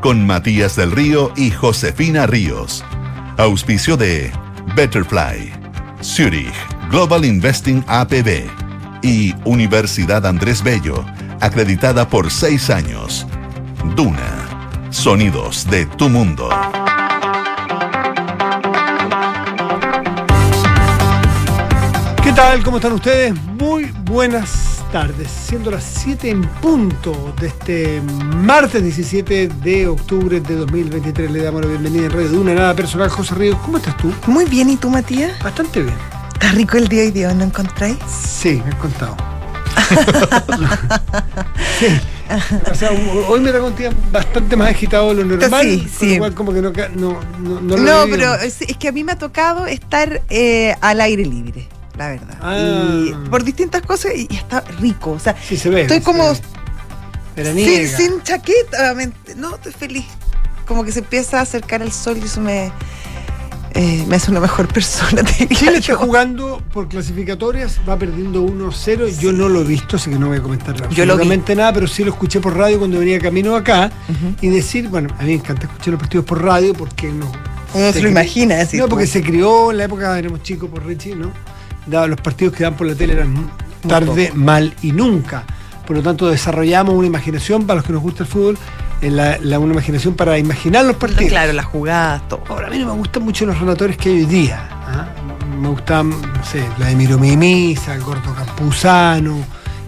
Con Matías del Río y Josefina Ríos. Auspicio de Betterfly, Zurich, Global Investing APB y Universidad Andrés Bello, acreditada por seis años. Duna, sonidos de tu mundo. ¿Qué tal? ¿Cómo están ustedes? Muy buenas tardes. Siendo las 7 en punto de este martes 17 de octubre de 2023, le damos la bienvenida en Radio Duna, nada personal, José Ríos. ¿Cómo estás tú? Muy bien, ¿y tú, Matías? Bastante bien. ¿Está rico el día hoy día, no encontráis? Sí, me has contado. sí. O sea, hoy me da un día bastante más agitado de lo normal. Sí, con sí. lo cual como que no, no, no, no lo pero es, es que a mí me ha tocado estar eh, al aire libre, la verdad. Ah. Y por distintas cosas y, y está rico. O sea, Sí, se ve. estoy se como ve. sin, chaqueta. No, estoy feliz. Como que se empieza a acercar el sol y eso me, eh, me hace una mejor persona. Chile está jugando por clasificatorias, va perdiendo 1-0. Yo no lo he visto, así que no voy a comentar Yo absolutamente nada, pero sí lo escuché por radio cuando venía camino acá. Y decir, bueno, a mí me encanta escuchar los partidos por radio porque no. Uno se lo imagina, así No, como- porque se crió en la época, éramos chicos por Richie, ¿no? Daba, los partidos que dan por la tele eran tarde, mal y nunca. Por lo tanto, desarrollamos una imaginación para los que nos gusta el fútbol, en la, la- una imaginación para imaginar los partidos. Claro, las jugadas, todo. Ahora, a mí no me gustan mucho los relatores que hay hoy día. ¿ah? Me gustan, no sé, Vladimiro Mimisa, el Gordo Campuzano,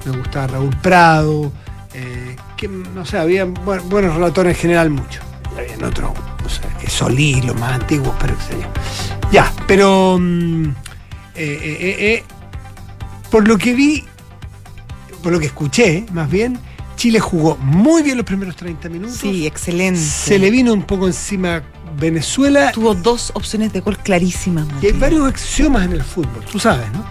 me gustaba Raúl Prado, eh, que, no sé, había bu- buenos relatores en general, muchos. Y Habían otros, no sé, Solís, los más antiguos, pero qué sé yo. Ya, pero mm, eh, eh, eh, eh, por lo que vi, por lo que escuché, más bien, Chile jugó muy bien los primeros 30 minutos. Sí, excelente. Se le vino un poco encima Venezuela Tuvo dos opciones de gol clarísimas. y hay varios axiomas en el fútbol, tú sabes, ¿no?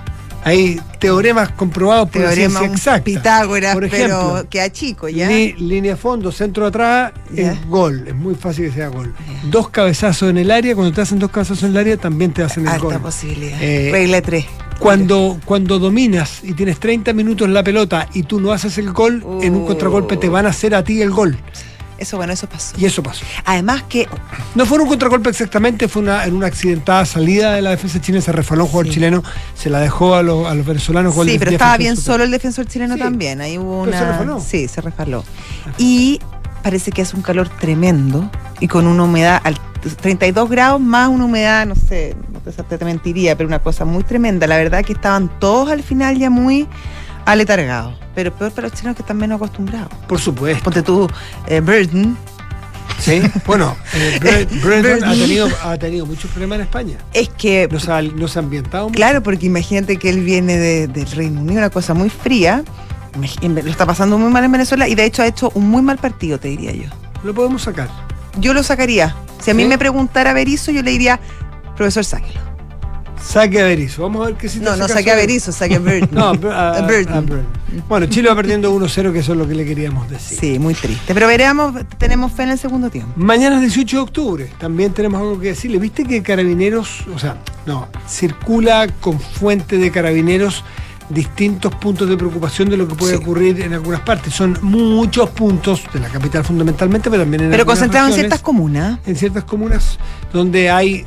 Hay teoremas comprobados por la Teorema ciencia un exacta. Pitágoras, Por ejemplo, pero queda chico ya. Li- línea fondo, centro atrás, es gol. Es muy fácil que sea gol. Dos cabezazos en el área, cuando te hacen dos cabezazos en el área, también te hacen el Alta gol. posibilidad. Eh, Regla 3. Cuando, cuando dominas y tienes 30 minutos la pelota y tú no haces el gol, en un Uh. contragolpe te van a hacer a ti el gol. Eso, bueno, eso pasó. Y eso pasó. Además que No fue un contragolpe exactamente, fue una, en una accidentada salida de la defensa chilena, se resbaló un jugador Sí. chileno, se la dejó a los, a los venezolanos. sí, pero estaba bien solo el defensor chileno Sí. también. Ahí hubo Pero una. se resbaló. Sí, se resbaló. Y parece que hace un calor tremendo y con una humedad al 32 grados más una humedad, no sé, no te, te mentiría, pero una cosa muy tremenda. La verdad que estaban todos al final ya muy aletargados. Pero peor para los chilenos que están menos acostumbrados. Por supuesto. Ponte tú, eh, Burton, Sí. Bueno, eh, Bre- Brendan ha Burton. tenido, ha tenido muchos problemas en España. es que No se ha, no se ha ambientado mucho. Claro, porque imagínate que él viene de- del Reino Unido, una cosa muy fría. Lo está pasando muy mal en Venezuela y de hecho ha hecho un muy mal partido, te diría yo. Lo podemos sacar. Yo lo sacaría. Si a mí ¿Sí? me preguntara Berizzo, yo le diría, profesor, sáquelo. Saque a Berizzo. Vamos a ver qué si te No, no saque a. Berizzo, saque a Burton. No, a, A Burton. a Burton. Bueno, Chile va perdiendo 1-0, que eso es lo que le queríamos decir. Sí, muy triste. Pero veremos, tenemos fe en el segundo tiempo. Mañana es 18 de octubre, también tenemos algo que decirle. ¿Viste que Carabineros, o sea, no, circula con fuente de Carabineros distintos puntos de preocupación de lo que puede Sí. ocurrir en algunas partes? Son muchos puntos de la capital fundamentalmente, pero también en Pero algunas concentrado en ciertas comunas. en ciertas comunas donde hay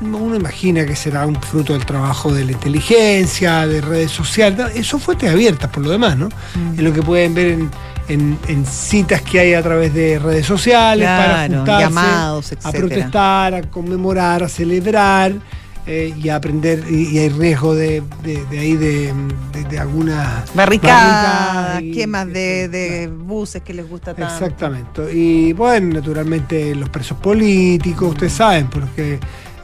uno imagina que será un fruto del trabajo de la inteligencia, de redes sociales, no, son fuentes abiertas por lo demás, ¿no? Mm. En lo que pueden ver en, en- en citas que hay a través de redes sociales para juntarse, llamados, a protestar, a conmemorar, a celebrar eh, y a aprender, y, y hay riesgo de, de- de ahí de, de- de alguna Barricadas, barricada y- quemas de, buses que les gusta tanto. Exactamente. Y bueno, naturalmente los presos políticos, ustedes saben, porque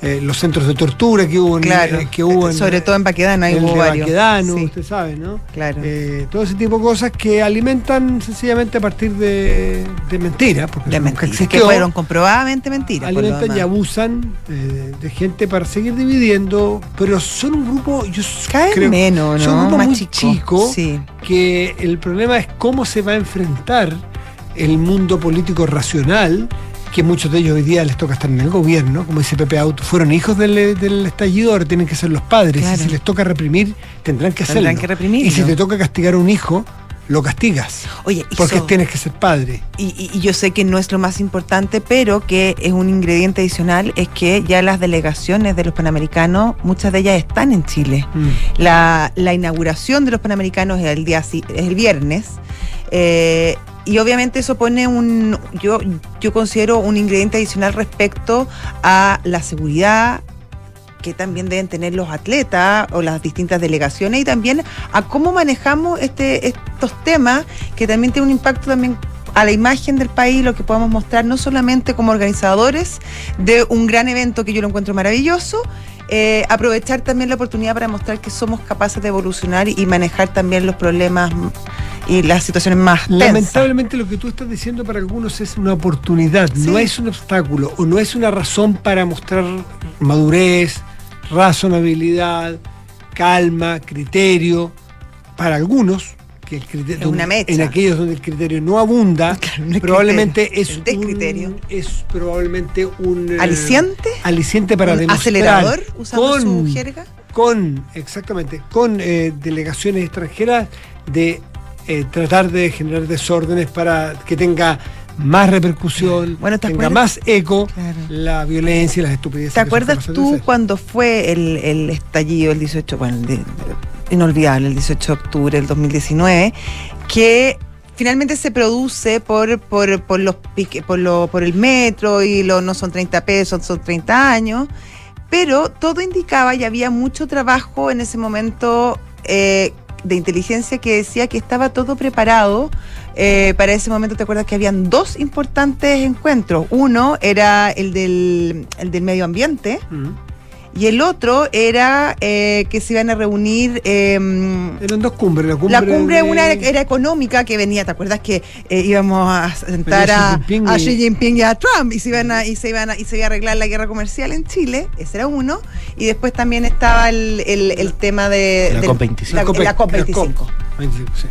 eh, los centros de tortura que hubo en, Claro, eh, que hubo en- sobre todo en Baquedano, ahí el hubo varios. Baquedano, Sí, usted sabe, ¿no? claro. Eh, todo ese tipo de cosas que alimentan sencillamente a partir de, de mentiras, porque de mentiras, que fueron comprobadamente mentiras. alimentan y abusan de gente para seguir dividiendo, pero son un grupo, yo Cada vez creo, menos, ¿no? son un grupo Más muy chico. chico, Sí. que el problema es cómo se va a enfrentar el mundo político racional, que muchos de ellos hoy día les toca estar en el gobierno, como dice Pepe Auto, fueron hijos del, del estallido, ahora tienen que ser los padres, Claro. y si les toca reprimir, tendrán que Tendrán hacerlo. que reprimirlo. Y si te toca castigar a un hijo, lo castigas. Oye, Porque so- tienes que ser padre. Y, y- y yo sé que no es lo más importante, pero que es un ingrediente adicional, es que ya las delegaciones de los Panamericanos, muchas de ellas están en Chile. Mm. La, la inauguración de los Panamericanos es el, día, es el viernes. eh, y obviamente eso pone un, yo, yo considero un ingrediente adicional respecto a la seguridad que también deben tener los atletas o las distintas delegaciones y también a cómo manejamos este, estos temas que también tiene un impacto también a la imagen del país, lo que podamos mostrar no solamente como organizadores de un gran evento que yo lo encuentro maravilloso, eh, aprovechar también la oportunidad para mostrar que somos capaces de evolucionar y manejar también los problemas y las situaciones más tensas. Lamentablemente lo que tú estás diciendo para algunos es una oportunidad, Sí. no es un obstáculo o no es una razón para mostrar madurez, razonabilidad, calma, criterio. Para algunos, que el criterio, Es una mecha. en aquellos donde el criterio no abunda, Claro, no es probablemente criterio, es un, es probablemente un eh, ¿Aliciente? aliciente para ¿Un demostrar acelerador? Usando con, su jerga. con exactamente con eh, delegaciones extranjeras de eh, tratar de generar desórdenes para que tenga más repercusión, Bueno, ¿te tenga acuerdas? más eco Claro. la violencia y las estupideces. ¿Te acuerdas tú cuando fue el, el estallido el 18, bueno, el de- inolvidable, el 18 de octubre del 2019, que finalmente se produce por, por, por los pique- por, lo, por el metro y lo, no son 30 pesos, son 30 años, pero todo indicaba y había mucho trabajo en ese momento eh, de inteligencia que decía que estaba todo preparado. Eh, para ese momento, ¿te acuerdas que habían dos importantes encuentros? Uno era el del, el del medio ambiente, y el otro era eh, que se iban a reunir. eh, Eran dos cumbres. La cumbre, la cumbre de- una era, era económica que venía, ¿te acuerdas que eh, íbamos a sentar Venía Xi a, Jinping a y- Xi Jinping y a Trump y se iban a, y se iban a, y se iba a arreglar la guerra comercial en Chile? Ese era uno. Y después también estaba el, el- el tema de La del- COP25. La, la COP25. COP 25, sí.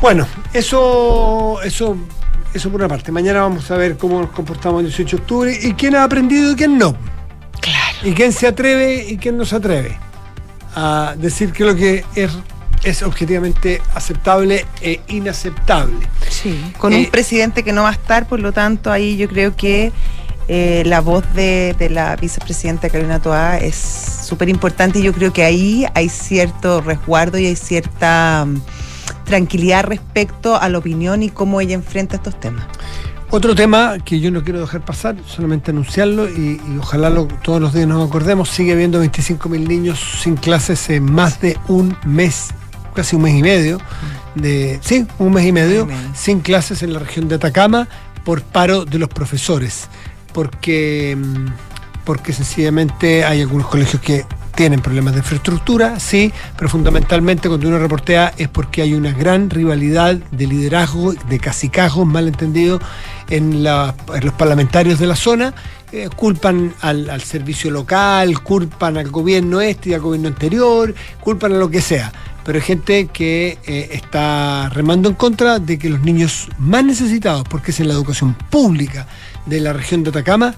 Bueno, eso, eso, eso por una parte. Mañana vamos a ver cómo nos comportamos el 18 de octubre y quién ha aprendido y quién no. Claro. Y quién se atreve y quién no se atreve a decir que lo que es, es objetivamente aceptable e inaceptable. Sí, con Eh, un presidente que no va a estar, por lo tanto, ahí yo creo que eh, la voz de, de la vicepresidenta Carolina Toá es súper importante y yo creo que ahí hay cierto resguardo y hay cierta tranquilidad respecto a la opinión y cómo ella enfrenta estos temas. Otro tema que yo no quiero dejar pasar, solamente anunciarlo y, y ojalá lo- todos los días nos acordemos, sigue habiendo 25.000 niños sin clases en más de un mes, casi un mes y medio, de, sí, un mes y medio, Un mes y medio. sin clases en la región de Atacama por paro de los profesores, porque, mm, porque sencillamente hay algunos colegios que tienen problemas de infraestructura, sí, pero fundamentalmente cuando uno reportea es porque hay una gran rivalidad de liderazgo, de cacicazgos, malentendido, en, la- en los parlamentarios de la zona. eh, culpan al, al servicio local, culpan al gobierno este y al gobierno anterior, culpan a lo que sea. Pero hay gente que eh, está remando en contra de que los niños más necesitados, porque es en la educación pública de la región de Atacama,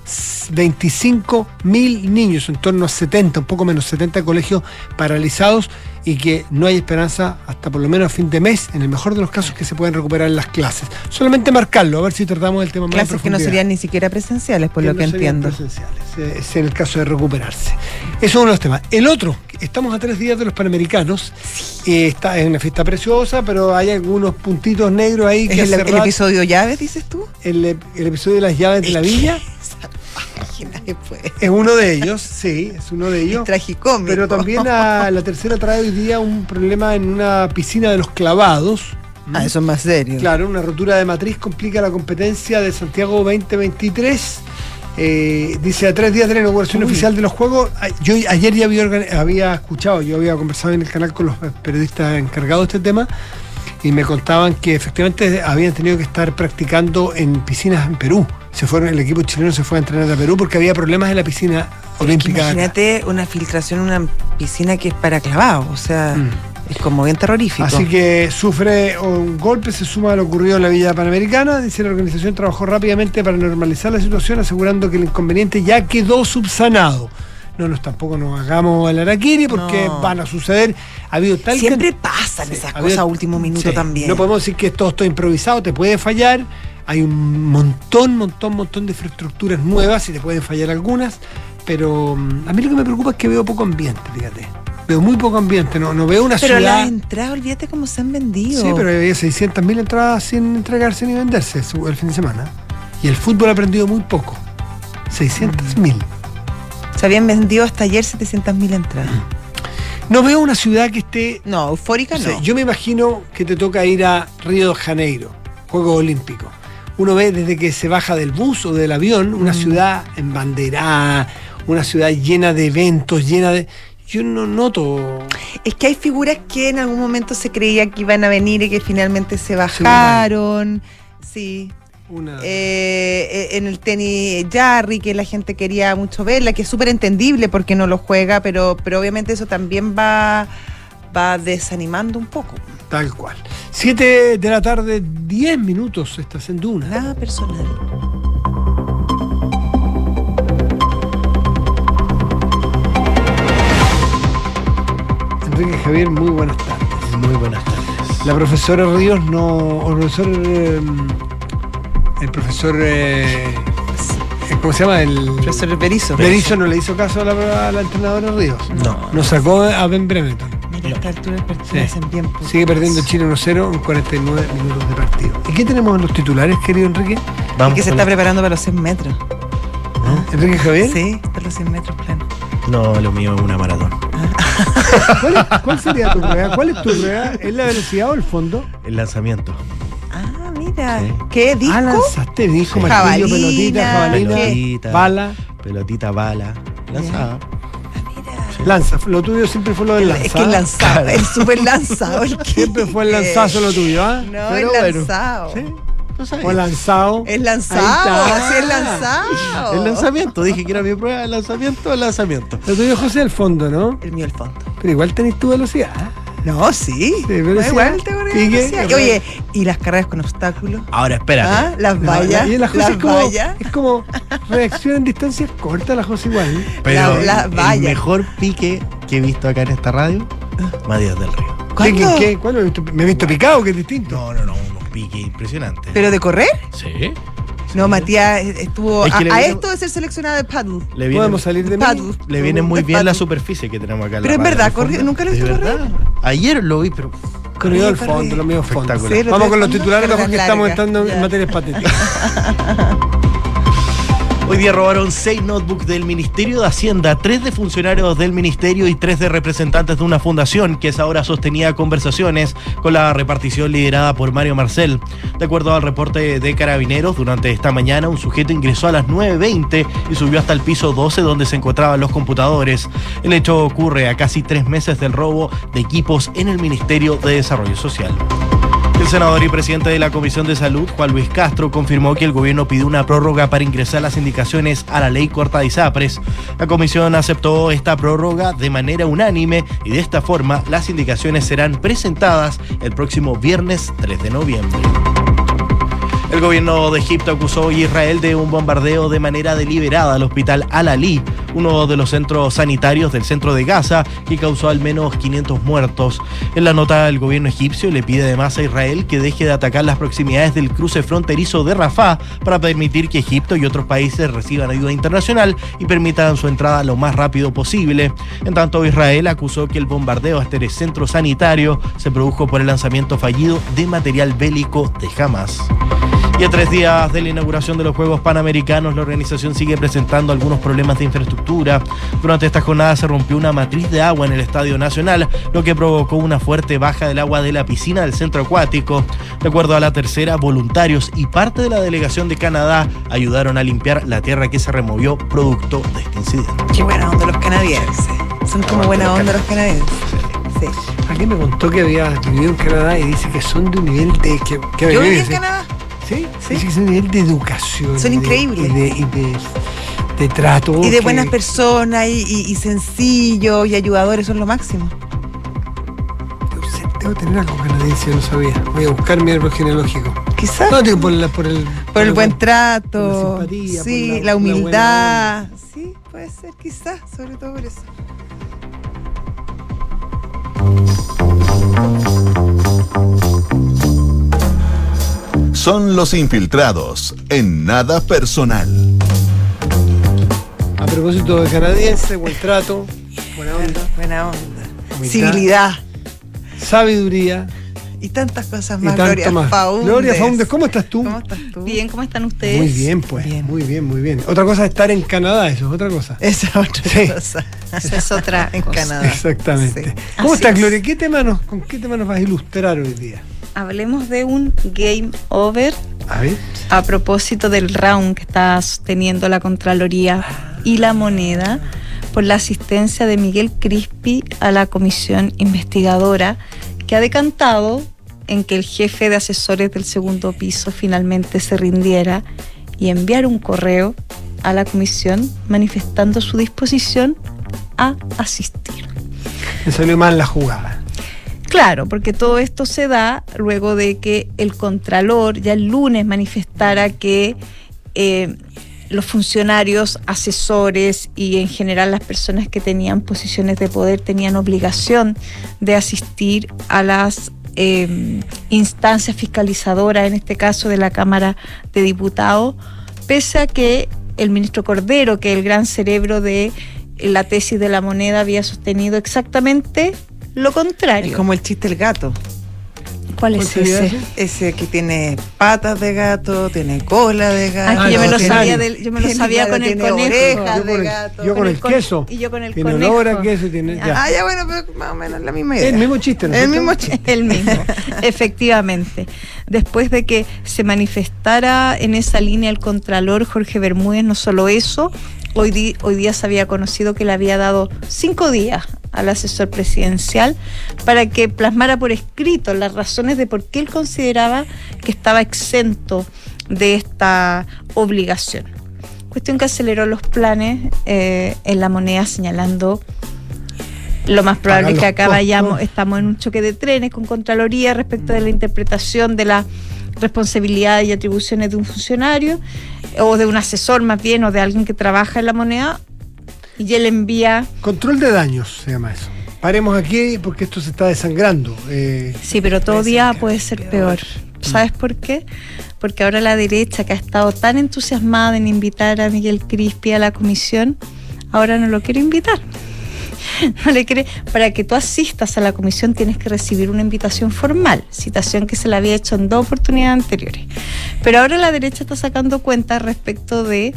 25 mil niños, en torno a 70, un poco menos 70 colegios paralizados y que no hay esperanza hasta por lo menos a fin de mes, en el mejor de los casos, que se puedan recuperar las clases. Solamente marcarlo, a ver si tratamos el tema más en Clases que no serían ni siquiera presenciales, por lo no que serían entiendo. presenciales, eh, es en el caso de recuperarse. Eso es uno de los temas. El otro, estamos a tres días de los Panamericanos, eh, está es una fiesta preciosa, pero hay algunos puntitos negros ahí que ¿Es el, hace el rato- episodio llaves, dices tú? el, el episodio de las llaves de la villa Página después. es uno de ellos, sí, es uno de ellos. Tragicómico. Pero también a la tercera trae hoy día un problema en una piscina de los clavados. Ah, eso es más serio. Claro, una rotura de matriz complica la competencia de Santiago 2023. Eh, dice a tres días de la inauguración Uy. oficial de los Juegos. Yo ayer ya había, había escuchado, yo había conversado en el canal con los periodistas encargados de este tema y me contaban que efectivamente habían tenido que estar practicando en piscinas en Perú. Se fueron, el equipo chileno se fue a entrenar a Perú porque había problemas en la piscina olímpica. acá. Imagínate una filtración en una piscina que es para clavados, o sea, Mm. es como bien terrorífico. Así que sufre un golpe, se suma a lo ocurrido en la Villa Panamericana. Dice la organización trabajó rápidamente para normalizar la situación, asegurando que el inconveniente ya quedó subsanado. no nos tampoco nos hagamos el araquiri porque No. van a suceder. Ha habido tal Siempre can- pasan Sí, esas cosas a último minuto sí, también. No podemos decir que todo esto improvisado, te puede fallar. Hay un montón, montón, montón de infraestructuras nuevas y te pueden fallar algunas. Pero mm, a mí lo que me preocupa es que veo poco ambiente, fíjate. Veo muy poco ambiente, no, no veo una pero ciudad. las entradas, olvídate cómo se han vendido. Sí, pero había 600.000 entradas sin entregarse ni venderse el fin de semana. Y el fútbol ha aprendido muy poco. 600.000. Se habían vendido hasta ayer 700.000 entradas. No veo una ciudad que esté. No, eufórica no. yo me imagino que te toca ir a Río de Janeiro, Juegos Olímpicos. Uno ve desde que se baja del bus o del avión una ciudad embanderada, una ciudad llena de eventos, llena de. Yo no noto. Es que hay figuras que en algún momento se creía que iban a venir y que finalmente se bajaron. Sí. Una, Eh, eh, en el tenis Jarry, que la gente quería mucho verla, que es súper entendible porque no lo juega, pero, pero obviamente eso también va, va desanimando un poco. Tal cual. 7 de la tarde, 10 minutos, estás en Duna. Nada personal. Enrique Javier, muy buenas tardes. Muy buenas tardes. La profesora Ríos no. o El profesor. eh, el profesor. eh, ¿Cómo se llama? El. Profesor Berizzo. Berizzo no le hizo caso a la, a la entrenadora Ríos. No. Nos sacó a Ben Brereton. Esta altura del partido Sí. hacen bien poco. Sigue perdiendo Chile 1-0 en 49 minutos de partido. ¿Y qué tenemos en los titulares, querido Enrique? Y Vamos que se está la- preparando para los 100 metros. ¿Enrique Javier? Sí, para los 100 metros plano. No, lo mío es una maratón. ¿Cuál, es- cuál sería tu prueba? ¿Cuál es tu prueba? ¿Es la velocidad o el fondo? El lanzamiento. Ah, mira. Sí. ¿Qué disco? Ah, lanzaste disco, Sí. martillo, Jabalina, pelotita, jabalina, Pelotita. bala. Pelotita, bala. Lanzada. Lanza. Lo tuyo siempre fue lo del lanzado. Es que el lanzado, el súper lanzado. el que- Siempre fue el lanzazo lo tuyo, ¿ah? No, Pero el bueno. lanzado. Sí. No sabía. O el lanzado. El lanzado, así es lanzado. El lanzamiento. Dije que era mi prueba. El lanzamiento, el lanzamiento. Lo tuyo, José, el fondo, ¿no? El mío, el fondo. Pero igual tenés tu velocidad. No, sí. pero No, sí, igual tengo una ¿y qué? velocidad. Y Oye, ¿y las carreras con obstáculos? Ahora, espérate. ¿Ah? Las vallas. Y la José las es como, vallas. es como reacción en distancias cortas, la José igual. Pero La- la el mejor pique que he visto acá en esta radio, Matías del Río. ¿Cuándo? ¿Qué, qué, ¿Cuándo me he visto, me he visto picado? Que es distinto. No, no, no, unos piques impresionantes. ¿Pero de correr? Sí. No, Matías estuvo Es a, que le a viene- esto de ser seleccionado de paddle. Le viene, Podemos salir de mí. Paddle. le viene muy bien la superficie que tenemos acá. Pero radio, verdad, nunca lo he ¿De visto? Ayer lo vi, pero Corrido al fondo, lo mío es fondo. Espectacular. Sí, lo Vamos con los titulares, las estamos entrando en materias patéticas. Hoy día robaron seis notebooks del Ministerio de Hacienda, tres de funcionarios del Ministerio y tres de representantes de una fundación que es ahora sostenía conversaciones con la repartición liderada por Mario Marcel. De acuerdo al reporte de Carabineros, durante esta mañana un sujeto ingresó a las 9.20 y subió hasta el piso 12 donde se encontraban los computadores. El hecho ocurre a casi tres meses del robo de equipos en el Ministerio de Desarrollo Social. El senador y presidente de la Comisión de Salud, Juan Luis Castro, confirmó que el gobierno pidió una prórroga para ingresar las indicaciones a la ley corta de ISAPRES. La comisión aceptó esta prórroga de manera unánime y de esta forma las indicaciones serán presentadas el próximo viernes 3 de noviembre. El gobierno de Egipto acusó a Israel de un bombardeo de manera deliberada al hospital Al-Ali, uno de los centros sanitarios del centro de Gaza, que causó al menos 500 muertos. En la nota, el gobierno egipcio le pide además a Israel que deje de atacar las proximidades del cruce fronterizo de Rafah para permitir que Egipto y otros países reciban ayuda internacional y permitan su entrada lo más rápido posible. En tanto, Israel acusó que el bombardeo a este centro sanitario se produjo por el lanzamiento fallido de material bélico de Hamas. Y a tres días de la inauguración de los Juegos Panamericanos, la organización sigue presentando algunos problemas de infraestructura. Durante esta jornada se rompió una matriz de agua en el Estadio Nacional, lo que provocó una fuerte baja del agua de la piscina del centro acuático. De acuerdo a la tercera, voluntarios y parte de la delegación de Canadá ayudaron a limpiar la tierra que se removió producto de este incidente. Qué buena onda los canadienses. Son como buena onda los canadienses. Sí. Alguien me contó que había vivido en Canadá y dice que son de un nivel de. Que, que Yo viví en Canadá. Sí, Sí. De un nivel de educación. Son y de- increíbles. Y de, y de, de trato. Y de que- buenas personas y, sencillos y ayudadores son lo máximo. Debo tener algo canadiense, no sabía. Voy a buscar mi árbol genealógico. Quizás No, digo por, la- por el. por el buen por la trato, simpatía, sí, por la, la humildad, sí, puede ser, quizás, sobre todo por eso. Son los infiltrados en nada personal. A propósito de canadiense, buen trato, buena onda, Buena onda. Humildad. Civilidad. sabiduría Y tantas cosas más, Gloria más. Faundes. Gloria Faundes, ¿cómo estás tú? ¿Cómo estás tú? Bien, ¿cómo están ustedes? Muy bien, pues. Bien. Muy bien, muy bien. Otra cosa es estar en Canadá, eso es otra cosa. Esa es otra Sí. cosa. Esa es otra En cosa. Canadá. Exactamente. Sí. ¿Cómo Así estás, es. Gloria? ¿Qué tema nos, ¿Con qué tema nos vas a ilustrar hoy día? Hablemos de un game over A ver. a propósito del round que está sosteniendo la Contraloría y la moneda por la asistencia de Miguel Crispi a la comisión investigadora que ha decantado en que el jefe de asesores del segundo piso finalmente se rindiera y enviar un correo a la comisión manifestando su disposición a asistir. Me salió mal la jugada. Claro, porque todo esto se da luego de que el Contralor ya el lunes manifestara que eh, los funcionarios, asesores y en general las personas que tenían posiciones de poder tenían obligación de asistir a las eh, instancias fiscalizadoras, en este caso de la Cámara de Diputados, pese a que el ministro Cordero, que es el gran cerebro de la tesis de la moneda, había sostenido exactamente lo contrario. Es como el chiste del gato. ¿Cuál ¿Cuál es ese? ese? Que tiene patas de gato, tiene cola de gato. Ah, yo me lo tiene- sabía, del- yo me lo tiene- sabía claro, con el tiene conejo. orejas Yo de con el- gato. yo con el con- queso. y yo con el Tiene conejo. olor a queso, tiene. ya. Ah, ya bueno, pero más o menos la misma idea. el mismo chiste, ¿no? El mismo chiste. El mismo, efectivamente. Después de que se manifestara en esa línea el Contralor Jorge Bermúdez, no solo eso, hoy, di- hoy día se había conocido que le había dado cinco días al asesor presidencial para que plasmara por escrito las razones de por qué él consideraba que estaba exento de esta obligación. Cuestión que aceleró los planes eh, en la moneda señalando lo más probable es que acá vayamos, estamos en un choque de trenes con Contraloría respecto de la interpretación de la responsabilidad y atribuciones de un funcionario o de un asesor más bien o de alguien que trabaja en la moneda y él envía Control de daños se llama eso. Paremos aquí porque esto se está desangrando. Eh, Sí, pero todo Puede ser día que puede es ser peor. peor. ¿Sabes por qué? Porque ahora la derecha, que ha estado tan entusiasmada en invitar a Miguel Crispi a la comisión, ahora no lo quiere invitar. No le quiere. Para que tú asistas a la comisión tienes que recibir una invitación formal, citación que se le había hecho en dos oportunidades anteriores. Pero ahora la derecha está sacando cuenta respecto de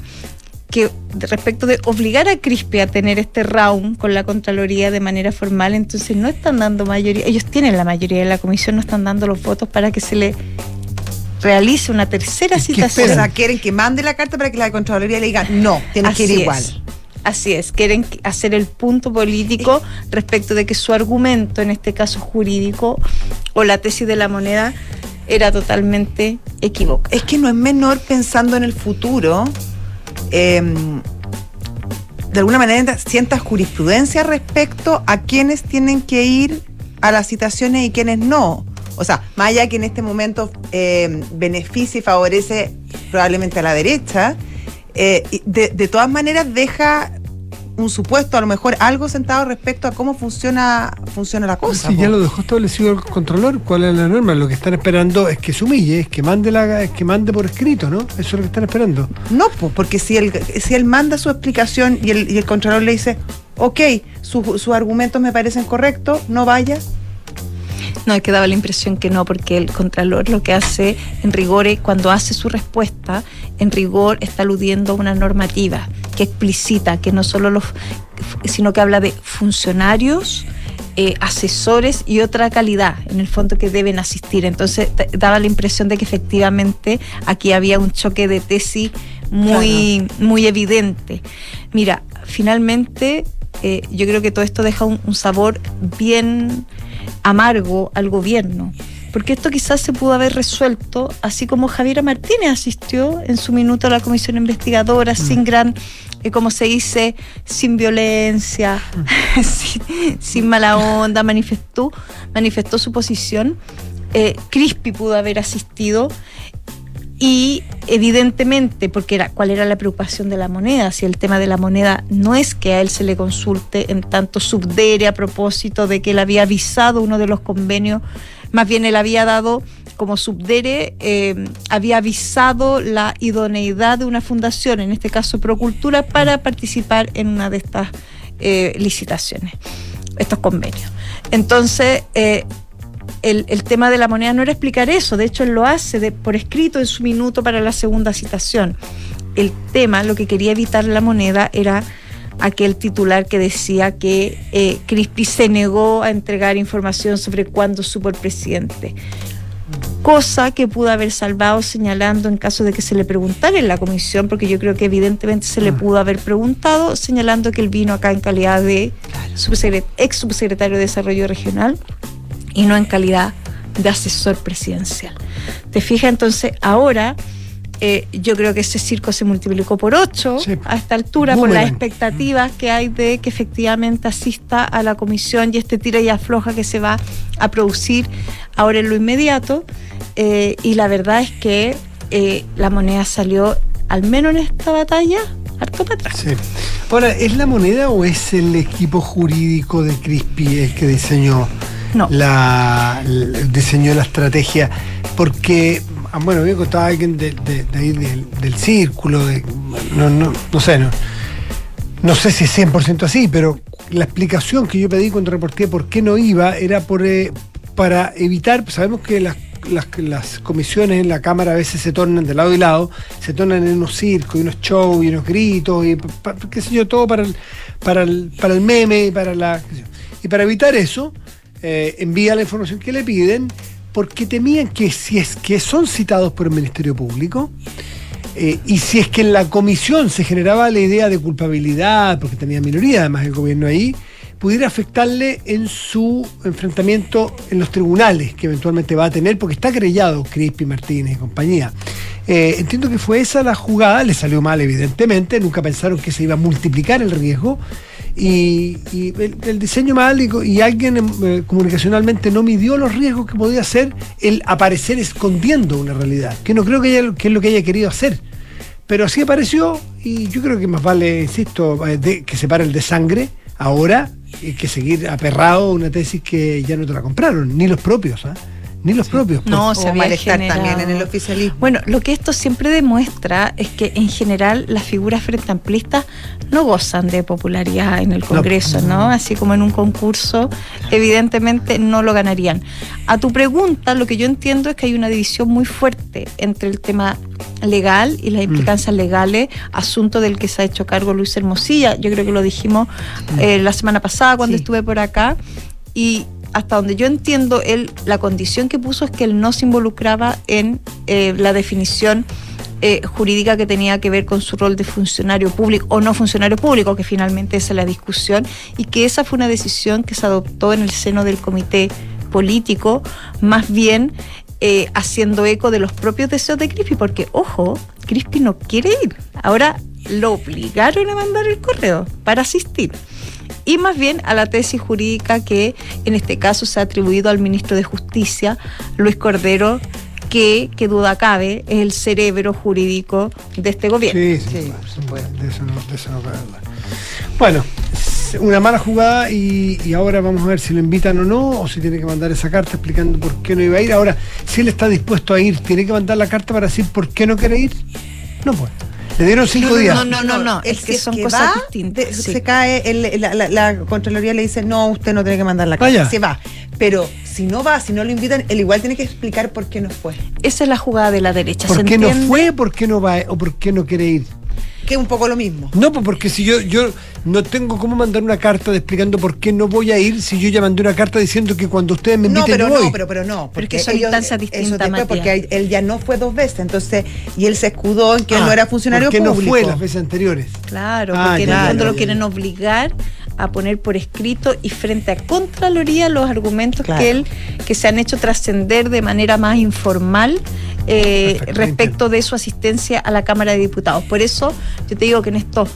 que respecto de obligar a Crispi a tener este round con la Contraloría de manera formal, entonces no están dando mayoría, ellos tienen la mayoría de la comisión, no están dando los votos para que se le realice una tercera ¿Y qué citación. O sea, quieren que mande la carta para que la Contraloría le diga, no, tienes que ir Así igual. es. Así es, quieren hacer el punto político respecto de que su argumento, en este caso jurídico, o la tesis de la moneda, era totalmente equivocada. Es que no es menor pensando en el futuro. Eh, de alguna manera sientas jurisprudencia respecto a quienes tienen que ir a las citaciones y quienes no. O sea, más allá que en este momento eh, beneficia y favorece probablemente a la derecha, eh, de, de todas maneras deja un supuesto, a lo mejor algo sentado respecto a cómo funciona, funciona la cosa. si po. ya lo dejó establecido el controlador, ¿cuál es la norma? Lo que están esperando es que se humille, es que mande la, es que mande por escrito, ¿no? Eso es lo que están esperando. No, pues, porque si él, si él manda su explicación y el, y el Contralor le dice, ok, su- sus argumentos me parecen correctos, no vaya. No, es que daba la impresión que no, porque el Contralor lo que hace en rigor es cuando hace su respuesta, en rigor está aludiendo a una normativa que explicita que no solo los, sino que habla de funcionarios, eh, asesores y otra calidad, en el fondo que deben asistir. Entonces daba la impresión de que efectivamente aquí había un choque de tesis muy, muy evidente. Mira, finalmente eh, yo creo que todo esto deja un, un sabor bien amargo al gobierno. Porque esto quizás se pudo haber resuelto así como Javiera Martínez asistió en su minuto a la comisión investigadora, sin gran, eh, como se dice, sin violencia, sin, sin mala onda, manifestó, manifestó su posición. Eh, Crispi pudo haber asistido y evidentemente, porque era cuál era la preocupación de la moneda, si el tema de la moneda no es que a él se le consulte en tanto subdere a propósito de que él había avisado uno de los convenios, más bien él había dado como subdere, eh, había avisado la idoneidad de una fundación, en este caso Procultura, para participar en una de estas eh, licitaciones, estos convenios. Entonces, eh, el, el, tema de la moneda no era explicar eso, de hecho él lo hace por escrito en su minuto para la segunda citación. El tema, lo que quería evitar la moneda era aquel titular que decía que eh, Crispi se negó a entregar información sobre cuándo supo el presidente. Cosa que pudo haber salvado señalando en caso de que se le preguntara en la comisión, porque yo creo que evidentemente se le Ah. pudo haber preguntado, señalando que él vino acá en calidad de subsecret- ex subsecretario de Desarrollo Regional y no en calidad de asesor presidencial. ¿Te fijas? Entonces, ahora eh, yo creo que ese circo se multiplicó por ocho Sí. a esta altura por las expectativas que hay de que efectivamente asista a la comisión y este tira y afloja que se va a producir ahora en lo inmediato. Eh, y la verdad es que eh, la moneda salió, al menos en esta batalla, harto para atrás. Sí. Ahora, ¿es la moneda o es el equipo jurídico de Crispy el que diseñó No. la- diseñó la estrategia? Porque, ah, bueno, me contaba alguien de, de- ahí del, del círculo, no, no, no sé, no, no sé si es 100% así, pero la explicación que yo pedí cuando reporté por qué no iba era por, eh, para evitar, sabemos que las, las, comisiones en la Cámara a veces se tornan de lado y lado, se tornan en unos circos y unos shows y unos gritos y qué sé yo, todo para el, para el, para el meme y para la... Y para evitar eso, eh, envía la información que le piden porque temían que si es que son citados por el Ministerio Público, eh, y si es que en la comisión se generaba la idea de culpabilidad, porque tenía minoría además el gobierno ahí, pudiera afectarle en su enfrentamiento en los tribunales que eventualmente va a tener, porque está querellado Crispi Martínez y compañía. Eh, entiendo que fue esa la jugada, le salió mal evidentemente, nunca pensaron que se iba a multiplicar el riesgo. Y, el, diseño mal y, y alguien eh, comunicacionalmente no midió los riesgos que podía ser el aparecer escondiendo una realidad, que no creo que, haya- es lo que haya querido hacer. Pero así apareció y yo creo que más vale, insisto, eh, que se pare el de sangre ahora que seguir aperrado a una tesis que ya no te la compraron, ni los propios, ¿ah? Ni los propios. No, pues. se había malestar generado- también en el oficialismo. Bueno, lo que esto siempre demuestra es que en general las figuras frente amplistas no gozan de popularidad en el Congreso, ¿no? Así como en un concurso, evidentemente no lo ganarían. A tu pregunta, lo que yo entiendo es que hay una división muy fuerte entre el tema legal y las implicancias legales, asunto del que se ha hecho cargo Luis Hermosilla. Yo creo que lo dijimos eh, la semana pasada cuando Sí. estuve por acá. Y hasta donde yo entiendo, él, la condición que puso es que él no se involucraba en eh, la definición eh, jurídica que tenía que ver con su rol de funcionario público o no funcionario público, que finalmente esa es la discusión, y que esa fue una decisión que se adoptó en el seno del comité político, más bien eh, haciendo eco de los propios deseos de Crispi, porque, ojo, Crispi no quiere ir. Ahora lo obligaron a mandar el correo para asistir y más bien a la tesis jurídica que en este caso se ha atribuido al ministro de Justicia, Luis Cordero, que, que duda cabe, es el cerebro jurídico de este gobierno. Sí, sí, Sí, claro, por supuesto. De eso no, de eso no cabe duda. Bueno, una mala jugada y, y ahora vamos a ver si lo invitan o no, o si tiene que mandar esa carta explicando por qué no iba a ir. Ahora, si él está dispuesto a ir, ¿tiene que mandar la carta para decir por qué no quiere ir? No, pues. Le dieron cinco días. no, no, no, no, es que son cosas va, distintas, de- sí. Se cae, el- la, la- la Contraloría le dice, no, usted no tiene que mandar la carta. Vaya. Se va. Pero si no va, si no lo invitan, él igual tiene que explicar por qué no fue. Esa es la jugada de la derecha. ¿Por ¿se qué no fue? ¿Por qué no va? ¿O por qué no quiere ir? Que es un poco lo mismo. No, pues porque si yo, yo no tengo cómo mandar una carta de explicando por qué no voy a ir si yo ya mandé una carta diciendo que cuando ustedes me No, inviten pero yo voy. no, pero, pero no. Pero es que porque son instancias distintas, Eso después, porque él ya no fue dos veces, entonces, y él se escudó en que él Ah, no era funcionario ¿por qué público. no fue las veces anteriores? Claro, Ah, porque en ya, el fondo ya, lo ya, quieren obligar a poner por escrito y frente a Contraloría los argumentos Claro. que él que se han hecho trascender de manera más informal eh, respecto de su asistencia a la Cámara de Diputados. Por eso yo te digo que en estos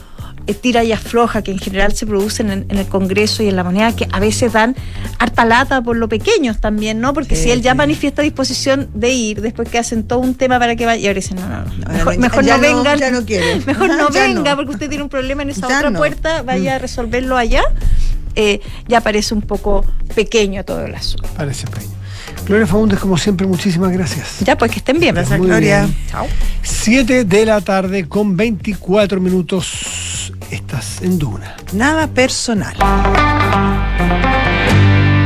eh, tira y afloja que en general se producen en, en el Congreso y en la moneda, que a veces dan harta lata por lo pequeños también, ¿no? Porque Sí, si él ya sí. manifiesta disposición de ir, después que hacen todo un tema para que vaya, y ahora dicen, no, no, no, mejor, no, mejor ya no no, vengan. ya no quiere. Mejor no Ya venga, no. porque usted tiene un problema en esa Ya otra puerta, vaya a resolverlo allá. Eh, ya parece un poco pequeño todo el asunto. Parece pequeño. Gloria Faúndez, como siempre, muchísimas gracias. Ya, pues que estén bien. Gracias, Muy Gloria. bien. Chao. 7 de la tarde con 24 minutos. Estás en Duna. Nada personal.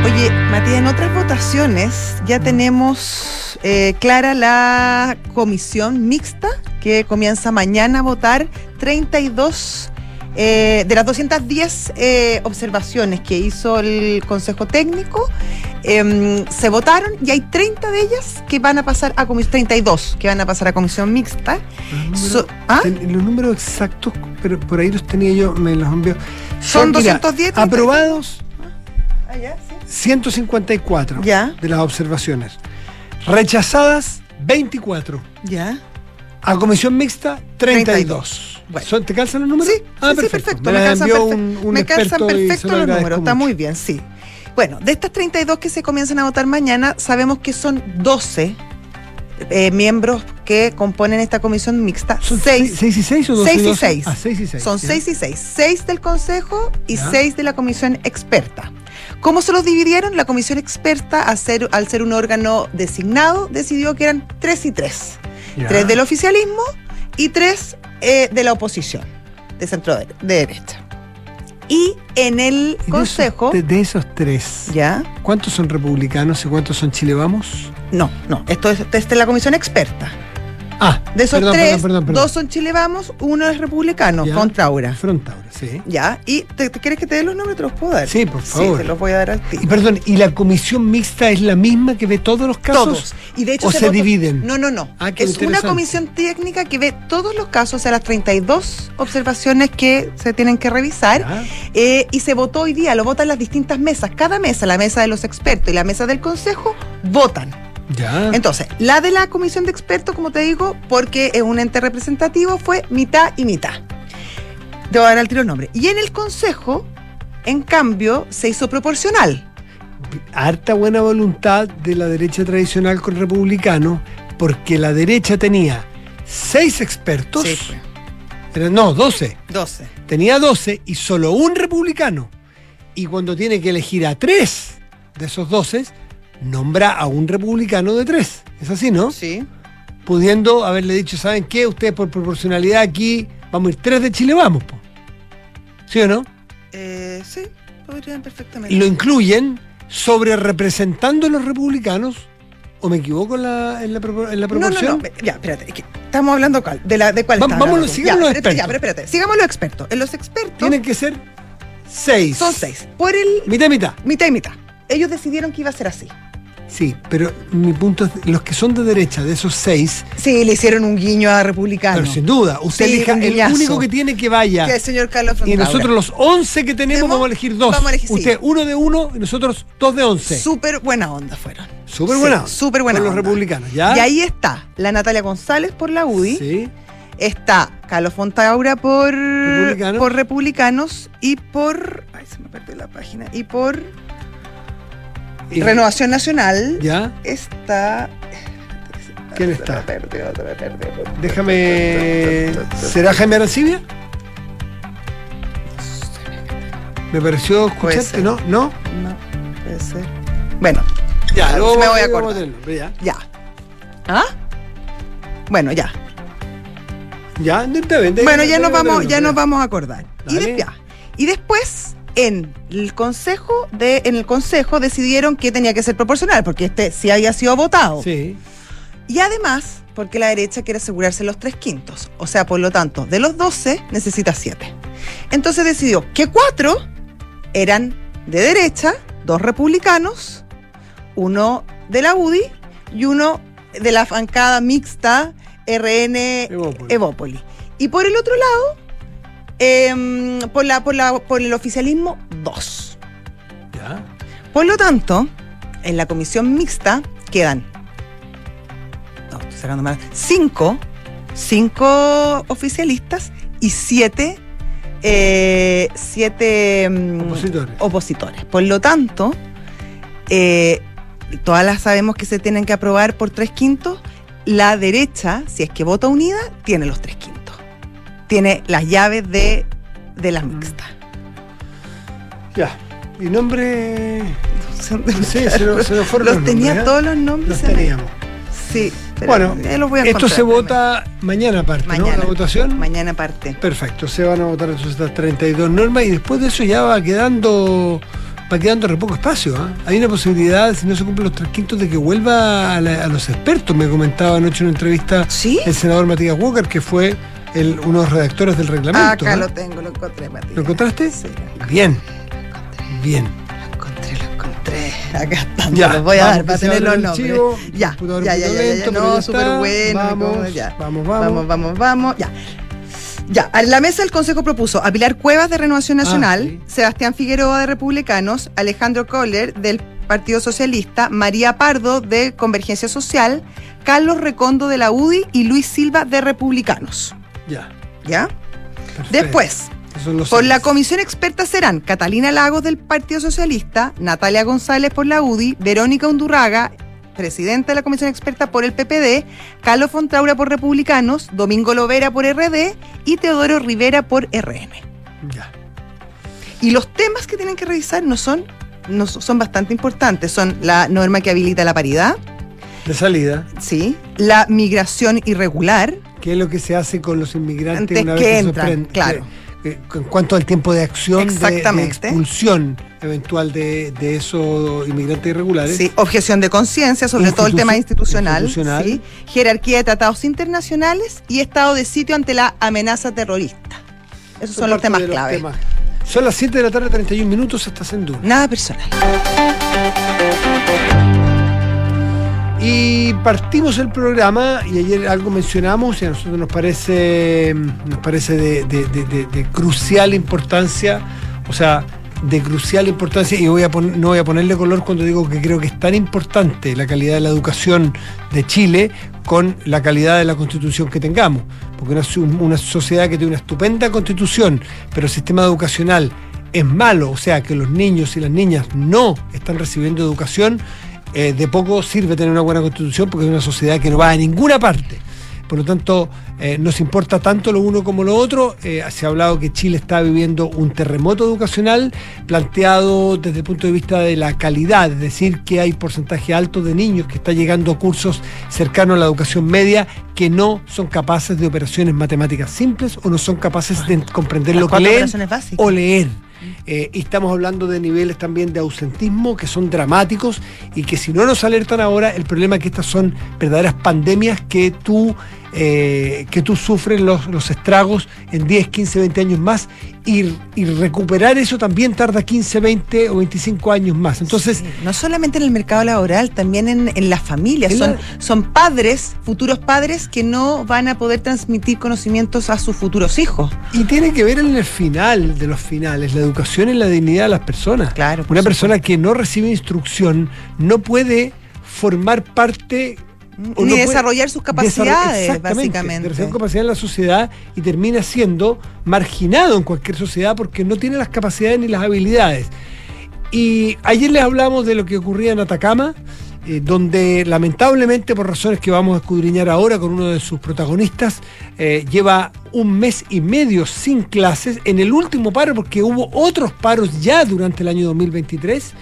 Oye, Matías, en otras votaciones ya tenemos eh, clara la comisión mixta que comienza mañana a votar 32 eh, de las 210 eh, observaciones que hizo el Consejo Técnico. em, se votaron y hay 30 de ellas que van a pasar a comisión, 32 que van a pasar a comisión mixta. Los números, So- ¿ah? ten- los números exactos, pero por ahí los tenía yo, me los envió. Son mira, 210, Aprobados Ah, ya, sí. 154 Ya. de las observaciones. Rechazadas 24. Ya. A comisión mixta 32. Bueno. ¿Son- ¿Te calzan los números? Sí, ah, sí, sí, perfecto. perfecto. Me, Me, calzan, perfecto. un, un Me calzan experto y se perfecto lo los números. Está muy bien, sí. Bueno, de estas 32 que se comienzan a votar mañana, sabemos que son 12 eh, miembros que componen esta comisión mixta. ¿Son 6 6 y 6 o 12 seis y doce? seis. Ah, 6 y 6. Son 6 y 6. 6 del Consejo y Ya. 6 de la Comisión Experta. ¿Cómo se los dividieron? La Comisión Experta, al ser, al ser un órgano designado, decidió que eran 3 y 3. Tres del oficialismo y tres eh, de la oposición, de centro de, de derecha. Y en el Consejo, De, de esos tres, ¿ya? ¿cuántos son republicanos y cuántos son Chile Vamos? No, no, esto es, esto es la Comisión Experta. Ah, De esos perdón, tres, perdón, perdón, dos son Chile Vamos, uno es republicano, Ya. contra Aura. Frontaura, sí. ¿Ya? ¿Y te, te quieres que te dé los nombres? Te los puedo dar. Sí, por favor. Sí, te los voy a dar a ti. Y perdón, ¿y la comisión mixta es la misma que ve todos los casos? Todos. Y de hecho ¿O se dividen? No, no, no. Ah, es una comisión técnica que ve todos los casos, o sea, las 32 observaciones que se tienen que revisar. Eh, y se votó hoy día, lo votan las distintas mesas. Cada mesa, la mesa de los expertos y la mesa del consejo, votan. Ya. Entonces, la de la comisión de expertos, como te digo, porque es un ente representativo, fue mitad y mitad. Te voy a dar al tiro el nombre. Y en el consejo, en cambio, se hizo proporcional. harta buena voluntad de la derecha tradicional con republicano, porque la derecha tenía seis expertos, Sí, pues. no, 12, 12. tenía 12 y solo un republicano. Y cuando tiene que elegir a tres de esos 12, nombra a un republicano de tres. Es así, ¿no? Sí. Pudiendo haberle dicho, ¿saben qué? Ustedes por proporcionalidad aquí, vamos a ir tres de Chile, vamos. po". ¿Sí o no? Eh, sí, podrían perfectamente. y lo incluyen sobre representando a los republicanos. ¿O me equivoco en la, en la, propor- en la No, no, proporción? no, ya, espérate, es que estamos hablando cuál- de, la, de cuál Va- tú? sigamos Ya, los Ya, expertos. pero espérate, sigamos los expertos. En los expertos Tienen que ser seis. son seis. Por el Mitad y mitad. mitad y mitad. Ellos decidieron que iba a ser así. Sí, pero mi punto es, los que son de derecha, de esos seis, Sí, le hicieron un guiño a republicano. pero sin duda, usted Sí, elija el guiñazo. único que tiene que vaya. Que el señor Carlos Y Frontaura. nosotros los 11 que tenemos vamos a elegir dos. vamos a elegir, sí. Usted uno de uno y nosotros dos de 11. Súper buena onda fueron. Súper Sí, buena. onda. Súper buena Con los onda. republicanos, ¿ya? Y ahí está la Natalia González por la UDI. Sí. Está Carlos Fontaura por Republicano. por republicanos y por. Ay, se me perdió la página. Y por Y- Renovación Nacional. ¿Ya? Está. ¿Quién está? perdió, perdió. Déjame. ¿Será Jaime Arancibia? Me pareció escucharte. ¿no? ¿No? No, puede ser. Bueno, Ya, Ya, luego me voy a acordar. nombre, ya. ya. ¿Ah? Bueno, ya. Ya, está bien, de- Bueno, ya nos vamos, ya nos vamos a acordar. Y, Dale. de- ya. y después, en el consejo, de, en el consejo decidieron que tenía que ser proporcional, porque este sí había sido votado. Sí. Y además, porque la derecha quiere asegurarse los tres quintos. O sea, por lo tanto, de los 12 necesita 7. Entonces decidió que cuatro eran de derecha, dos republicanos, uno de la UDI y uno de la bancada mixta RN Evópolis. Evópoli. Y por el otro lado, em, por, la, por, la, por el oficialismo, dos. Ya. Por lo tanto, en la comisión mixta quedan no, estoy sacando mal, cinco, cinco oficialistas y siete eh, siete mm, Opositores. opositores. Por lo tanto, eh, todas las sabemos que se tienen que aprobar por tres quintos. La derecha, si es que vota unida, tiene los tres quintos. Tiene las llaves de, de las mixtas. Ya. Y nombre. Sí, se, nos- se nos fueron los los tenía nombres, ¿eh? todos los nombres. Los teníamos. Sí. pero Bueno, ya los voy a esto se vota mañana aparte, Mañana. ¿no? La votación. Mañana aparte. Perfecto, se van a votar estas 32 normas y después de eso ya va quedando va quedando re poco espacio. ¿ah? Hay una posibilidad, si no se cumplen los tres quintos, de que vuelva a, la- a los expertos. Me comentaba anoche en una entrevista ¿Sí? el senador Matías Walker, que fue el, uno de los redactores del reglamento. Acá ¿ah? lo tengo, lo encontré, Matías. ¿Lo encontraste? Sí, Bien, bien. lo encontré, lo encontré. Acá está. Ya, los voy a dar para tener los el nombres. archivo, Ya, ya, ya, ya, ya, no, súper bueno. Vamos, ya. vamos, vamos. Vamos, vamos, vamos, ya. Ya, a la mesa del Consejo propuso a Pilar Cuevas de Renovación Nacional, sí. Sebastián Figueroa de Republicanos, Alejandro Kohler del Partido Socialista, María Pardo de Convergencia Social, Carlos Recondo de la UDI y Luis Silva de Republicanos. Ya. ¿Ya? perfecto. Después, por la comisión experta serán Catalina Lagos del Partido Socialista, Natalia González por la UDI, Verónica Undurraga, presidenta de la comisión experta por el PPD, Carlos Fontraura por Republicanos, Domingo Lovera por RD y Teodoro Rivera por RM. Ya. Y los temas que tienen que revisar no son, no so- son bastante importantes. Son la norma que habilita la paridad, De salida, ¿sí? la migración irregular, ¿qué es lo que se hace con los inmigrantes Antes una vez que entran, claro. Eh, En cuanto al tiempo de acción, de- expulsión eventual de, de esos inmigrantes irregulares. Sí, objeción de conciencia, sobre todo el tema institucional, institucional. ¿sí? jerarquía de tratados internacionales y estado de sitio ante la amenaza terrorista. Esos son los temas de clave. temas. Son las 7 de la tarde, 31 minutos, estás en. Nada personal. Y partimos el programa y ayer algo mencionamos y a nosotros nos parece, nos parece de, crucial importancia, o sea, de crucial importancia y no voy a ponerle color cuando digo que creo que es tan importante la calidad de la educación de Chile con la calidad de la constitución que tengamos, porque una, una sociedad que tiene una estupenda constitución, pero el sistema educacional es malo, o sea que los niños y las niñas no están recibiendo educación, eh, de poco sirve tener una buena constitución porque es una sociedad que no va a ninguna parte. Por lo tanto, eh, nos importa tanto lo uno como lo otro. Eh, se ha hablado que Chile está viviendo un terremoto educacional planteado desde el punto de vista de la calidad, es decir, que hay porcentaje alto de niños que están llegando a cursos cercanos a la educación media que no son capaces de operaciones matemáticas simples o no son capaces de comprender Las lo que leen o leer. Eh, y estamos hablando de niveles también de ausentismo que son dramáticos y que si no nos alertan ahora, el problema es que estas son verdaderas pandemias que tú, eh, que tú sufres los, los estragos en 10, 15, 20 años más y, y recuperar eso también tarda 15, 20 o 25 años más. Entonces, Sí, no solamente en el mercado laboral, también en, en las familias. En Son, la- son padres, futuros padres, que no van a poder transmitir conocimientos a sus futuros hijos. Y tiene que ver en el final de los finales, la educación y la dignidad de las personas. Claro, Una persona que no recibe instrucción no puede formar parte o Ni no desarrollar sus capacidades, básicamente. desarrollar capacidad en la sociedad y termina siendo marginado en cualquier sociedad porque no tiene las capacidades ni las habilidades. Y ayer les hablamos de lo que ocurría en Atacama, eh, donde lamentablemente, por razones que vamos a escudriñar ahora con uno de sus protagonistas, eh, lleva un mes y medio sin clases en el último paro, porque hubo otros paros ya durante el año 2023,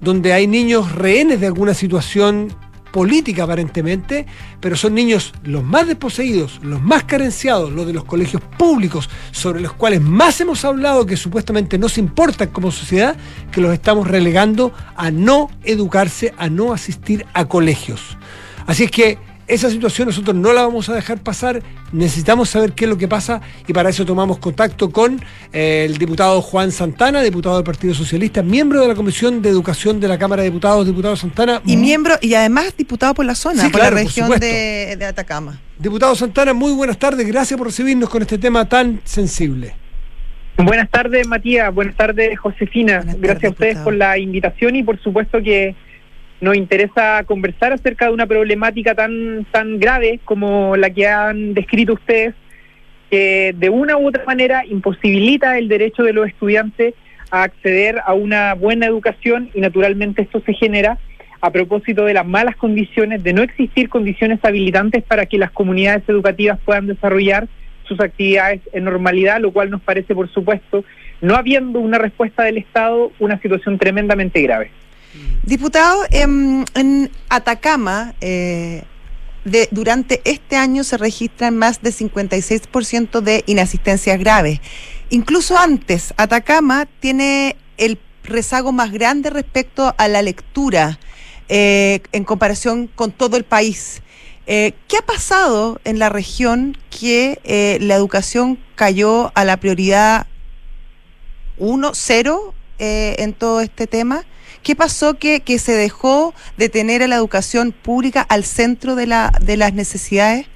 donde hay niños rehenes de alguna situación política aparentemente, pero son niños los más desposeídos, los más carenciados, los de los colegios públicos, sobre los cuales más hemos hablado que supuestamente nos importan como sociedad, que los estamos relegando a no educarse, a no asistir a colegios. Así es que esa situación nosotros no la vamos a dejar pasar, necesitamos saber qué es lo que pasa y para eso tomamos contacto con eh, el diputado Juan Santana, diputado del Partido Socialista, miembro de la Comisión de Educación de la Cámara de Diputados, diputado Santana. Y miembro, y además diputado por la zona, Sí, por claro, la región de, de Atacama. Diputado Santana, muy buenas tardes, gracias por recibirnos con este tema tan sensible. Buenas tardes, Matías. Buenas tardes, Josefina. Buenas Gracias a ustedes diputado. por la invitación y por supuesto que nos interesa conversar acerca de una problemática tan, tan grave como la que han descrito ustedes que de una u otra manera imposibilita el derecho de los estudiantes a acceder a una buena educación y naturalmente esto se genera a propósito de las malas condiciones, de no existir condiciones habilitantes para que las comunidades educativas puedan desarrollar sus actividades en normalidad, lo cual nos parece, por supuesto, no habiendo una respuesta del Estado, una situación tremendamente grave. Diputado, em, en Atacama, eh, durante este año se registran más de 56% de inasistencias graves. Incluso antes, Atacama tiene el rezago más grande respecto a la lectura eh, en comparación con todo el país. Eh, ¿Qué ha pasado en la región que la educación cayó a la prioridad 1, 0 en todo este tema? ¿Qué pasó que, que se dejó de tener a la educación pública al centro de, la, de las necesidades?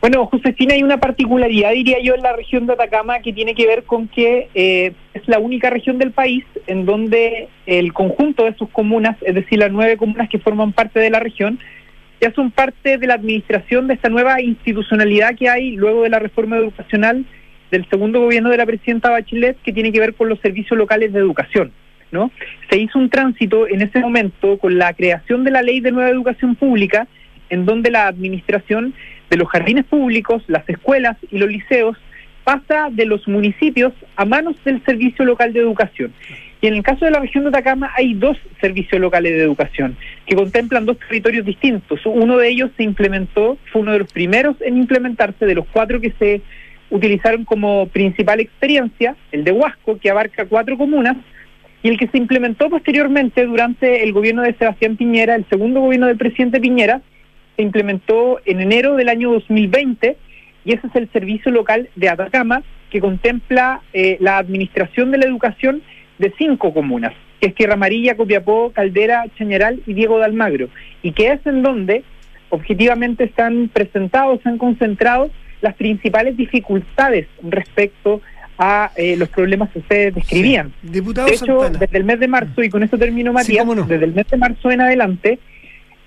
Bueno, Josefina, hay una particularidad, diría yo, en la región de Atacama que tiene que ver con que eh, es la única región del país en donde el conjunto de sus comunas, es decir, las nueve comunas que forman parte de la región, ya son parte de la administración de esta nueva institucionalidad que hay luego de la reforma educacional del segundo gobierno de la presidenta Bachelet, que tiene que ver con los servicios locales de educación. ¿No? Se hizo un tránsito en ese momento con la creación de la ley de nueva educación pública, en donde la administración de los jardines públicos, las escuelas y los liceos pasa de los municipios a manos del Servicio Local de Educación. Y en el caso de la región de Atacama hay dos servicios locales de educación que contemplan dos territorios distintos. Uno de ellos se implementó, fue uno de los primeros en implementarse de los cuatro que se utilizaron como principal experiencia, el de Huasco, que abarca cuatro comunas, y el que se implementó posteriormente durante el gobierno de Sebastián Piñera, el segundo gobierno del presidente Piñera, se implementó en enero del año 2020 y ese es el servicio local de Atacama que contempla eh, la administración de la educación de cinco comunas, que es Tierra Amarilla, Copiapó, Caldera, Chañaral y Diego de Almagro, y que es en donde objetivamente están presentados, se han concentrado las principales dificultades respecto a eh, los problemas que ustedes describían. Diputado de hecho, Santana. desde el mes de marzo, y con eso termino Matías, no. desde el mes de marzo en adelante,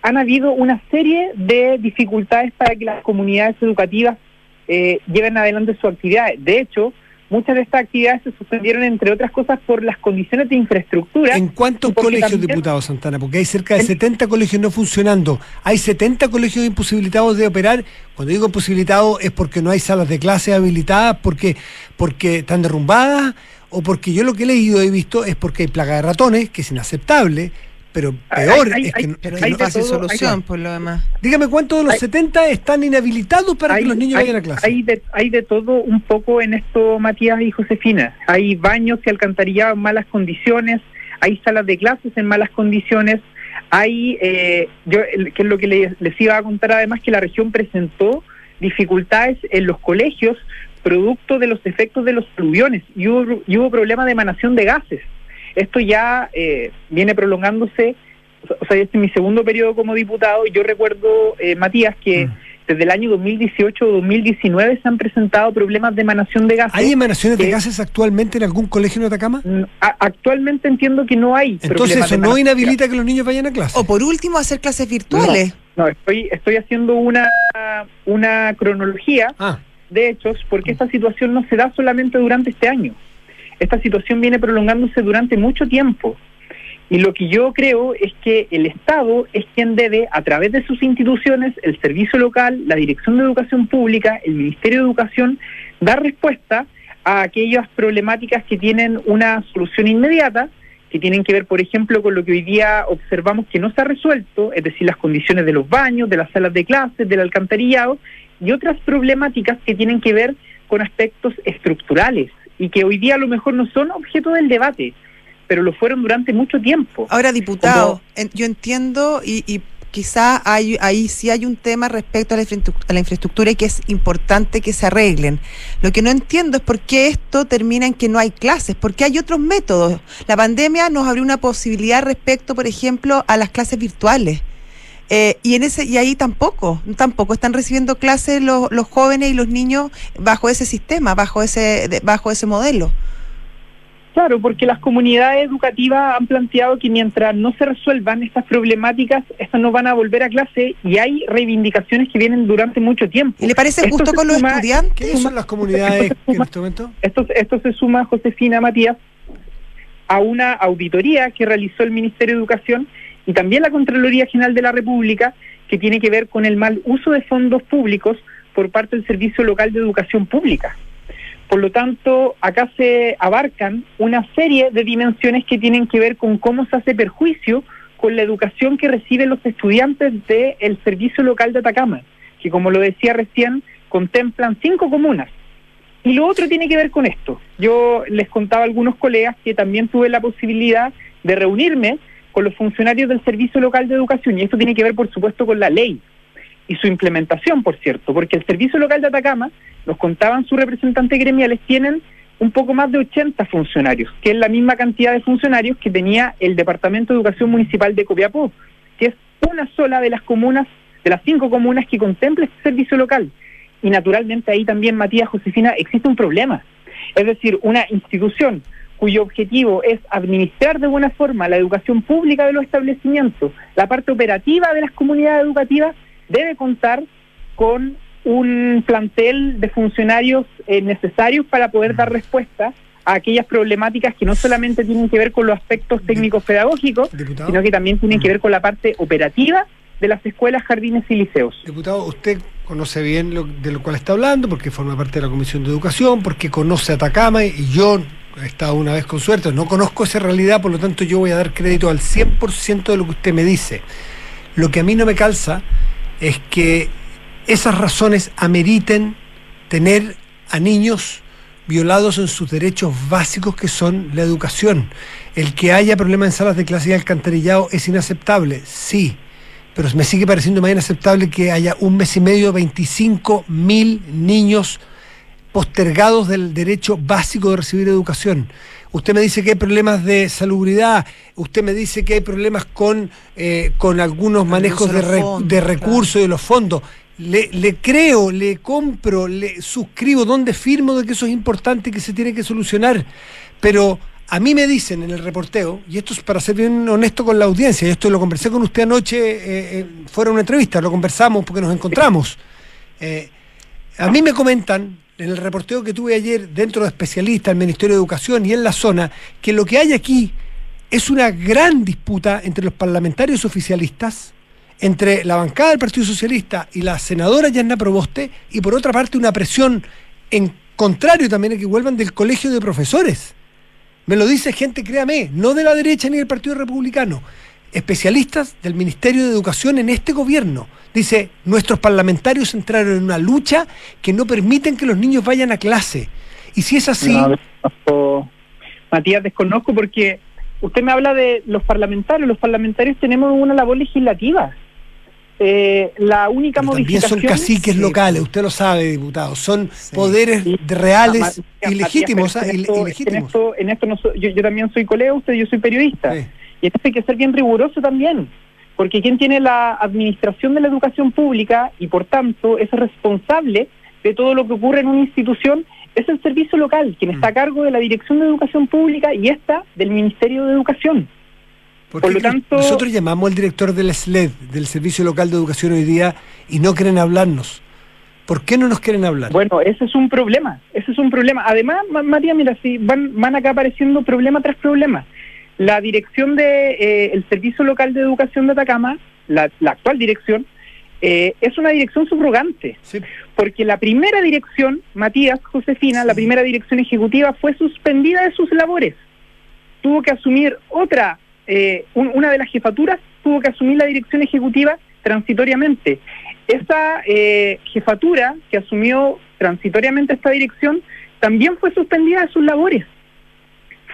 han habido una serie de dificultades para que las comunidades educativas eh, lleven adelante sus actividades. De hecho, muchas de estas actividades se suspendieron, entre otras cosas, por las condiciones de infraestructura. ¿En cuántos y colegios, también- diputado Santana? Porque hay cerca de En- 70 colegios no funcionando. Hay 70 colegios imposibilitados de operar. Cuando digo imposibilitados es porque no hay salas de clase habilitadas, porque, porque están derrumbadas, o porque yo lo que he leído he visto es porque hay plaga de ratones, que es inaceptable, pero peor hay- es que, hay- no- Pero que no- todo, solución, por lo demás. Dígame cuántos de los hay- 70 están inhabilitados para que los niños hay- vayan a clase. Hay de, hay de todo un poco en esto, Matías y Josefina. Hay baños y alcantarillados en malas condiciones, hay salas de clases en malas condiciones, hay, eh, yo, que es lo que les, les iba a contar además, que la región presentó dificultades en los colegios producto de los efectos de los aluviones y hubo, y hubo problemas de emanación de gases. Esto ya eh, viene prolongándose, o sea, este es mi segundo periodo como diputado y yo recuerdo, eh, Matías, que Mm. desde el año 2018 o 2019 se han presentado problemas de emanación de gases. ¿Hay emanaciones de gases actualmente en algún colegio en Atacama? Mm, Actualmente entiendo que no hay. Entonces eso no inhabilita que los niños vayan a clase. O por último, hacer clases virtuales. No, estoy, estoy haciendo una, una cronología Ah, de hechos porque esta situación no se da solamente durante este año. Esta situación viene prolongándose durante mucho tiempo. Y lo que yo creo es que el Estado es quien debe, a través de sus instituciones, el servicio local, la Dirección de Educación Pública, el Ministerio de Educación, dar respuesta a aquellas problemáticas que tienen una solución inmediata, que tienen que ver, por ejemplo, con lo que hoy día observamos que no se ha resuelto, es decir, las condiciones de los baños, de las salas de clases, del alcantarillado, y otras problemáticas que tienen que ver con aspectos estructurales y que hoy día a lo mejor no son objeto del debate, pero lo fueron durante mucho tiempo. Ahora, diputado, Como- yo entiendo y, y quizá hay, ahí sí hay un tema respecto a la, a la infraestructura y que es importante que se arreglen. Lo que no entiendo es por qué esto termina en que no hay clases, porque hay otros métodos. La pandemia nos abrió una posibilidad respecto, por ejemplo, a las clases virtuales. Eh, y en ese y ahí tampoco, tampoco están recibiendo clases los, los jóvenes y los niños bajo ese sistema, bajo ese de- bajo ese modelo. Claro, porque las comunidades educativas han planteado que mientras no se resuelvan estas problemáticas, estas no van a volver a clase y hay reivindicaciones que vienen durante mucho tiempo. ¿Y le parece Esto justo con los suma- estudiantes? ¿Qué son las comunidades Esto se en suma- este momento? Esto, esto se suma, Josefina Matías, a una auditoría que realizó el Ministerio de Educación y también la Contraloría General de la República, que tiene que ver con el mal uso de fondos públicos por parte del Servicio Local de Educación Pública. Por lo tanto, acá se abarcan una serie de dimensiones que tienen que ver con cómo se hace perjuicio con la educación que reciben los estudiantes del Servicio Local de Atacama, que como lo decía recién, contemplan cinco comunas. Y lo otro tiene que ver con esto. Yo les contaba a algunos colegas que también tuve la posibilidad de reunirme con los funcionarios del Servicio Local de Educación, y esto tiene que ver, por supuesto, con la ley y su implementación, por cierto, porque el Servicio Local de Atacama, nos contaban sus representantes gremiales, tienen un poco más de 80 funcionarios, que es la misma cantidad de funcionarios que tenía el Departamento de Educación Municipal de Copiapó, que es una sola de las comunas, de las cinco comunas que contempla este servicio local. Y naturalmente ahí también, Matías Josefina, existe un problema. Es decir, una institución cuyo objetivo es administrar de buena forma la educación pública de los establecimientos, la parte operativa de las comunidades educativas, debe contar con un plantel de funcionarios eh, necesarios para poder dar respuesta a aquellas problemáticas que no solamente tienen que ver con los aspectos técnicos pedagógicos, Diputado. sino que también tienen que ver con la parte operativa de las escuelas, jardines y liceos. Diputado, usted conoce bien lo, de lo cual está hablando, porque forma parte de la Comisión de Educación, porque conoce Atacama y yo he estado una vez con suerte, no conozco esa realidad, por lo tanto yo voy a dar crédito al 100% de lo que usted me dice. Lo que a mí no me calza es que esas razones ameriten tener a niños violados en sus derechos básicos que son la educación. El que haya problemas en salas de clase y alcantarillado es inaceptable, sí, pero me sigue pareciendo más inaceptable que haya un mes y medio 25 mil niños postergados del derecho básico de recibir educación. Usted me dice que hay problemas de salubridad, usted me dice que hay problemas con, eh, con algunos manejos de, de los re- fondos, de claro. recursos y de los fondos. Le, le creo, le compro, le suscribo, donde firmo de que eso es importante y que se tiene que solucionar. Pero a mí me dicen en el reporteo, y esto es para ser bien honesto con la audiencia, y esto lo conversé con usted anoche eh, eh, fuera de una entrevista, lo conversamos porque nos encontramos. A mí me comentan en el reporteo que tuve ayer dentro de especialistas, el Ministerio de Educación y en la zona, que lo que hay aquí es una gran disputa entre los parlamentarios oficialistas, entre la bancada del Partido Socialista y la senadora Yanna Proboste, y por otra parte una presión en contrario también a que vuelvan del colegio de profesores. Me lo dice gente, créame, no de la derecha ni del Partido Republicano, especialistas del Ministerio de Educación en este gobierno. Dice, nuestros parlamentarios entraron en una lucha que no permiten que los niños vayan a clase. Y si es así, No, desconozco. Matías, desconozco porque usted me habla de los parlamentarios. Los parlamentarios tenemos una labor legislativa. Eh, la única pero también son modificación... caciques Sí. locales, usted lo sabe, diputado, son Sí. poderes Sí. reales Ah, ilegítimos, ah, en ilegítimos. En esto, en esto no soy- yo, yo también soy colega, usted, yo soy periodista. Y esto hay que ser bien riguroso también, porque quien tiene la administración de la educación pública y por tanto es responsable de todo lo que ocurre en una institución es el servicio local, quien Mm. está a cargo de la Dirección de Educación Pública y esta del Ministerio de Educación. ¿Por lo tanto- nosotros llamamos al director del SLED, del Servicio Local de Educación hoy día, y no quieren hablarnos. ¿Por qué no nos quieren hablar? Bueno, ese es un problema, ese es un problema. Además, Ma- Matías, mira, si van, van acá apareciendo problema tras problema. La dirección de eh, el Servicio Local de Educación de Atacama, la, la actual dirección, eh, es una dirección subrogante. Sí. porque la primera dirección, Matías Josefina, la primera dirección ejecutiva fue suspendida de sus labores. Tuvo que asumir otra, eh, un- una de las jefaturas tuvo que asumir la dirección ejecutiva transitoriamente. Esa eh, jefatura que asumió transitoriamente esta dirección también fue suspendida de sus labores.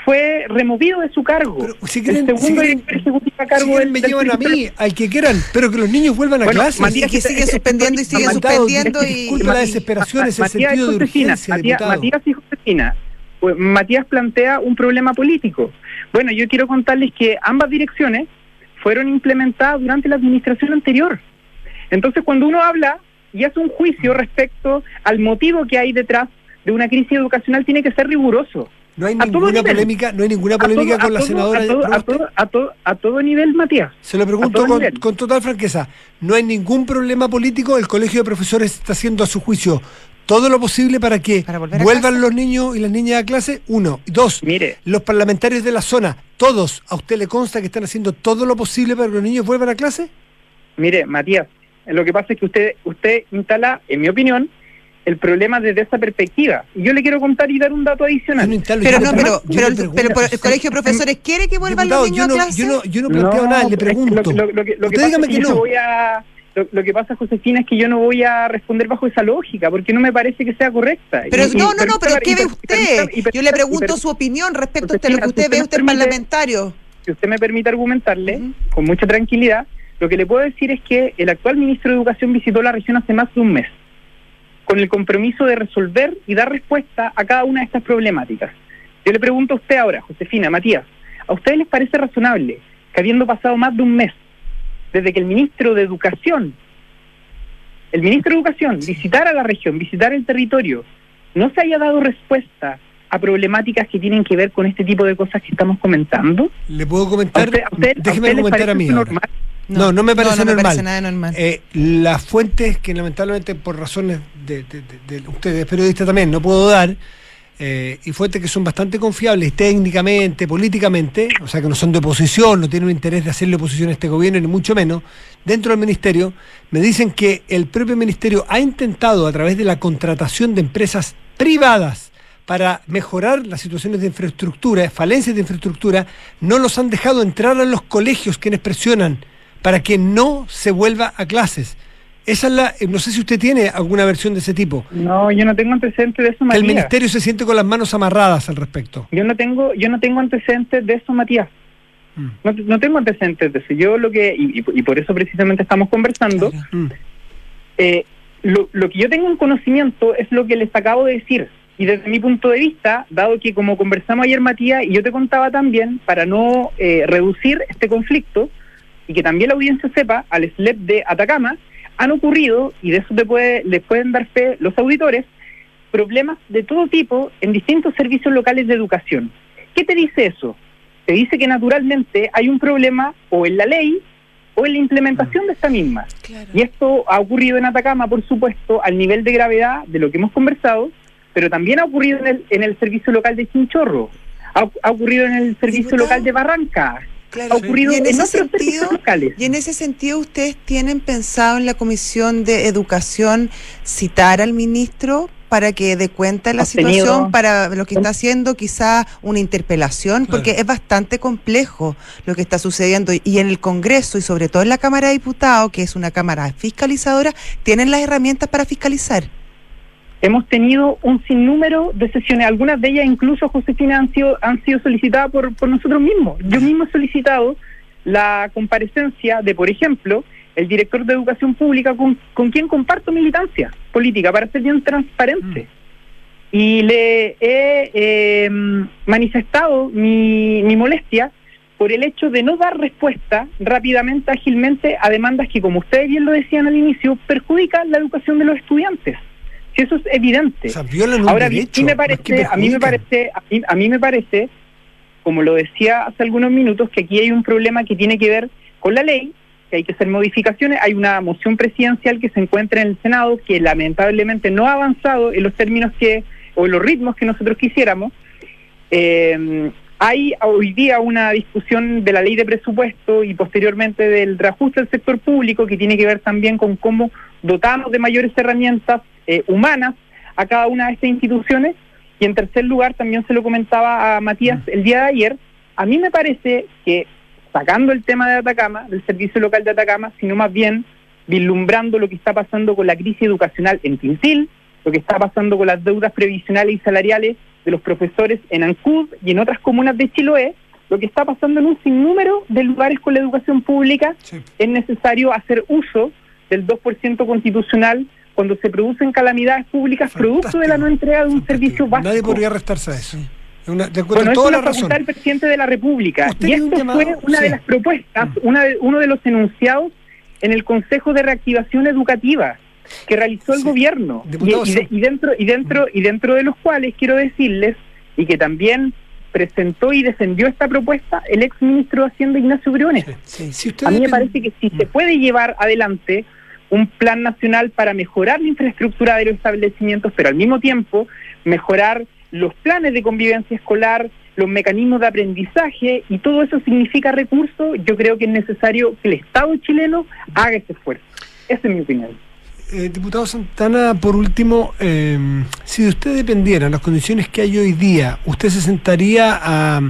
Fue removido de su cargo. Pero si el quieren- segundo si quieren- director ejecutivo a Si cargo quieren, del- me del llevan a mí, al que quieran, pero que los niños vuelvan a Bueno, clase. Matías, Y que sigue este- suspendiendo y sigue suspendiendo y... disculpe la desesperación, es el Matías y sentido de urgencia, Matías. Matías y Josefina, pues, Matías plantea un problema político. Bueno, yo quiero contarles que ambas direcciones fueron implementadas durante la administración anterior. Entonces, cuando uno habla y hace un juicio respecto al motivo que hay detrás de una crisis educacional, tiene que ser riguroso. No hay ninguna polémica, no hay ninguna polémica todo- con la todo- senadora. a todo, a, todo, a, todo, a todo nivel, Matías. Se lo pregunto con, total franqueza. No hay ningún problema político. El colegio de profesores está haciendo a su juicio todo lo posible para que Para vuelvan los niños y las niñas a clase. Uno. Y Dos. Mire, Los parlamentarios de la zona, todos, ¿a usted le consta que están haciendo todo lo posible para que los niños vuelvan a clase? mire, Matías, lo que pasa es que usted, usted instala, en mi opinión, el problema desde esa perspectiva. Y yo le quiero contar y dar un dato Yo adicional. no instalo- Pero yo no, pero, pero, pero por- el colegio de profesores quiere que vuelvan Diputado, los niños yo a no, clase. yo no, yo no planteo nada, le pregunto. Lo, lo- lo que, lo que Usted pasa dígame es que que yo no. voy a, lo, lo que pasa, Josefina, es que yo no voy a responder bajo esa lógica, porque no me parece que sea correcta. Pero Y- y no, no, no, pero ¿qué ve usted? Yo le pregunto su opinión respecto a lo que usted ve, usted parlamentario. si usted me permite argumentarle con mucha tranquilidad, lo que le puedo decir es que el actual ministro de Educación visitó la región hace más de un mes, con el compromiso de resolver y dar respuesta a cada una de estas problemáticas. Yo le pregunto a usted ahora, Josefina, Matías, ¿a ustedes les parece razonable que habiendo pasado más de un mes desde que el ministro de Educación, el ministro de Educación, visitara la región, visitara el territorio, no se haya dado respuesta a problemáticas que tienen que ver con este tipo de cosas que estamos comentando? Le puedo ¿A comentar, usted- a usted- a déjeme usted parece a mí normal? No, no me parece no, no me normal. parece nada normal. Eh, las fuentes que lamentablemente por razones de, de- de- de ustedes periodistas también no puedo dar, eh, y fuentes que son bastante confiables técnicamente, políticamente, o sea que no son de oposición, no tienen un interés de hacerle oposición a este gobierno, ni mucho menos, dentro del ministerio, me dicen que el propio ministerio ha intentado a través de la contratación de empresas privadas para mejorar las situaciones de infraestructura, falencias de infraestructura, no los han dejado entrar a los colegios quienes presionan para que no se vuelva a clases. Esa es la, eh, no sé si usted tiene alguna versión de ese tipo. No, yo no tengo antecedentes de eso, Que el Matías. ministerio se siente con las manos amarradas al respecto. Yo no tengo, yo no tengo antecedentes de eso, Matías. Mm. No, no tengo antecedentes de eso. Yo lo que y, y- y por eso precisamente estamos conversando. Claro. Mm. eh, lo, lo que yo tengo en conocimiento es lo que les acabo de decir. Y desde mi punto de vista, dado que como conversamos ayer, Matías, y yo te contaba también, para no eh, reducir este conflicto, y que también la audiencia sepa, al SLEP de Atacama, han ocurrido, y de eso te puede, les pueden dar fe los auditores, problemas de todo tipo en distintos servicios locales de educación. ¿Qué te dice eso? Te dice que naturalmente hay un problema o en la ley o en la implementación de esta misma. Claro. Y esto ha ocurrido en Atacama, por supuesto, al nivel de gravedad de lo que hemos conversado, pero también ha ocurrido en el, en el servicio local de Chinchorro, ha, ha ocurrido en el servicio Diputado. local de Barranca, Claro. ha ocurrido Y en en, ese otros sentido, locales. Y en ese sentido, ¿ustedes tienen pensado en la Comisión de Educación citar al ministro para que dé cuenta de la situación, para lo que está haciendo, quizá una interpelación? Claro. Porque es bastante complejo lo que está sucediendo. Y en el Congreso y sobre todo en la Cámara de Diputados, que es una Cámara fiscalizadora, tienen las herramientas para fiscalizar. Hemos tenido un sinnúmero de sesiones, algunas de ellas incluso, Josefina, han sido, han sido solicitadas por, por nosotros mismos. Yo mismo he solicitado la comparecencia de, por ejemplo, el director de educación pública con, con quien comparto militancia política, para ser bien transparente. Y le he eh, manifestado mi, mi molestia por el hecho de no dar respuesta rápidamente, ágilmente a demandas que, como ustedes bien lo decían al inicio, perjudican la educación de los estudiantes. Si eso es evidente. O sea, violan un Ahora derecho. me parece, a mí me parece, a mí, a mí me parece, como lo decía hace algunos minutos, que aquí hay un problema que tiene que ver con la ley, que hay que hacer modificaciones. Hay una moción presidencial que se encuentra en el Senado que lamentablemente no ha avanzado en los términos que o en los ritmos que nosotros quisiéramos. Eh, hay hoy día una discusión de la ley de presupuesto y posteriormente del reajuste del sector público que tiene que ver también con cómo dotamos de mayores herramientas eh, humanas a cada una de estas instituciones. Y en tercer lugar, también se lo comentaba a Matías el día de ayer, a mí me parece que sacando el tema de Atacama, del servicio local de Atacama, sino más bien vislumbrando lo que está pasando con la crisis educacional en Tintil, lo que está pasando con las deudas previsionales y salariales de los profesores en Ancud y en otras comunas de Chiloé, lo que está pasando en un sinnúmero de lugares con la educación pública, Sí. es necesario hacer uso del 2% constitucional cuando se producen calamidades públicas producto de la no entrega de un Fantástico. servicio básico. Nadie podría restarse a eso. Es una- de Bueno, es toda una la razón. del presidente de la República. Usted Y esto llamado, fue una sí. de las propuestas, Mm. una de- uno de los enunciados en el Consejo de Reactivación Educativa que realizó el Sí. gobierno. Y, Diputado, y de- y dentro, y, dentro, y dentro de los cuales quiero decirles y que también presentó y defendió esta propuesta el ex ministro de Hacienda Ignacio Briones. Sí, si A mí me parece que si se puede llevar adelante un plan nacional para mejorar la infraestructura de los establecimientos, pero al mismo tiempo mejorar los planes de convivencia escolar, los mecanismos de aprendizaje y todo eso significa recursos, yo creo que es necesario que el Estado chileno haga ese esfuerzo. Esa es mi opinión. Eh, diputado Santana, por último, eh, si de usted dependieran las condiciones que hay hoy día, ¿usted se sentaría a,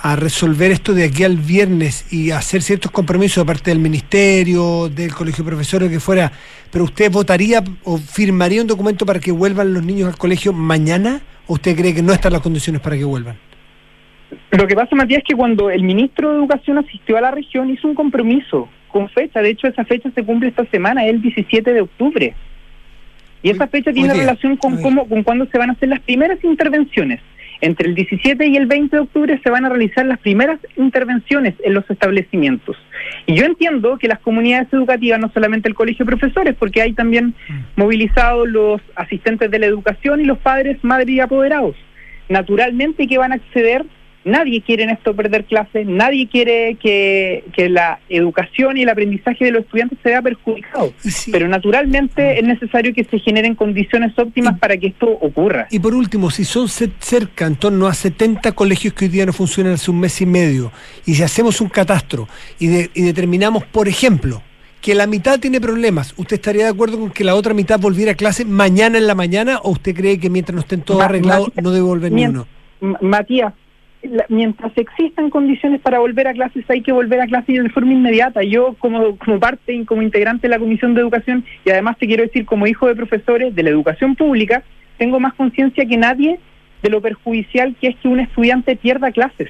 a resolver esto de aquí al viernes y hacer ciertos compromisos de parte del ministerio, del colegio de profesores, que fuera, pero usted votaría o firmaría un documento para que vuelvan los niños al colegio mañana? ¿O usted cree que no están las condiciones para que vuelvan? Lo que pasa, Matías, es que cuando el ministro de Educación asistió a la región hizo un compromiso con fecha. De hecho, esa fecha se cumple esta semana, el 17 de octubre. Y esa fecha tiene relación con cómo, con cuándo se van a hacer las primeras intervenciones. Entre el 17 y el 20 de octubre se van a realizar las primeras intervenciones en los establecimientos. Y yo entiendo que las comunidades educativas, no solamente el colegio de profesores, porque hay también movilizados los asistentes de la educación y los padres, madres y apoderados. Naturalmente que van a acceder, nadie quiere en esto perder clases, nadie quiere que, que la educación y el aprendizaje de los estudiantes se vea perjudicado. Pero naturalmente es necesario que se generen condiciones óptimas para que esto ocurra. Y por último, si son ce- cerca en torno a 70 colegios que hoy día no funcionan hace un mes y medio, y si hacemos un catastro y, de- y determinamos, por ejemplo, que la mitad tiene problemas, ¿usted estaría de acuerdo con que la otra mitad volviera a clase mañana en la mañana o usted cree que mientras no estén todos arreglados no debe volver ni uno? Matías, la- mientras existan condiciones para volver a clases, hay que volver a clases de forma inmediata. Yo, como, como parte y como integrante de la Comisión de Educación, y además te quiero decir, como hijo de profesores de la educación pública, tengo más conciencia que nadie de lo perjudicial que es que un estudiante pierda clases.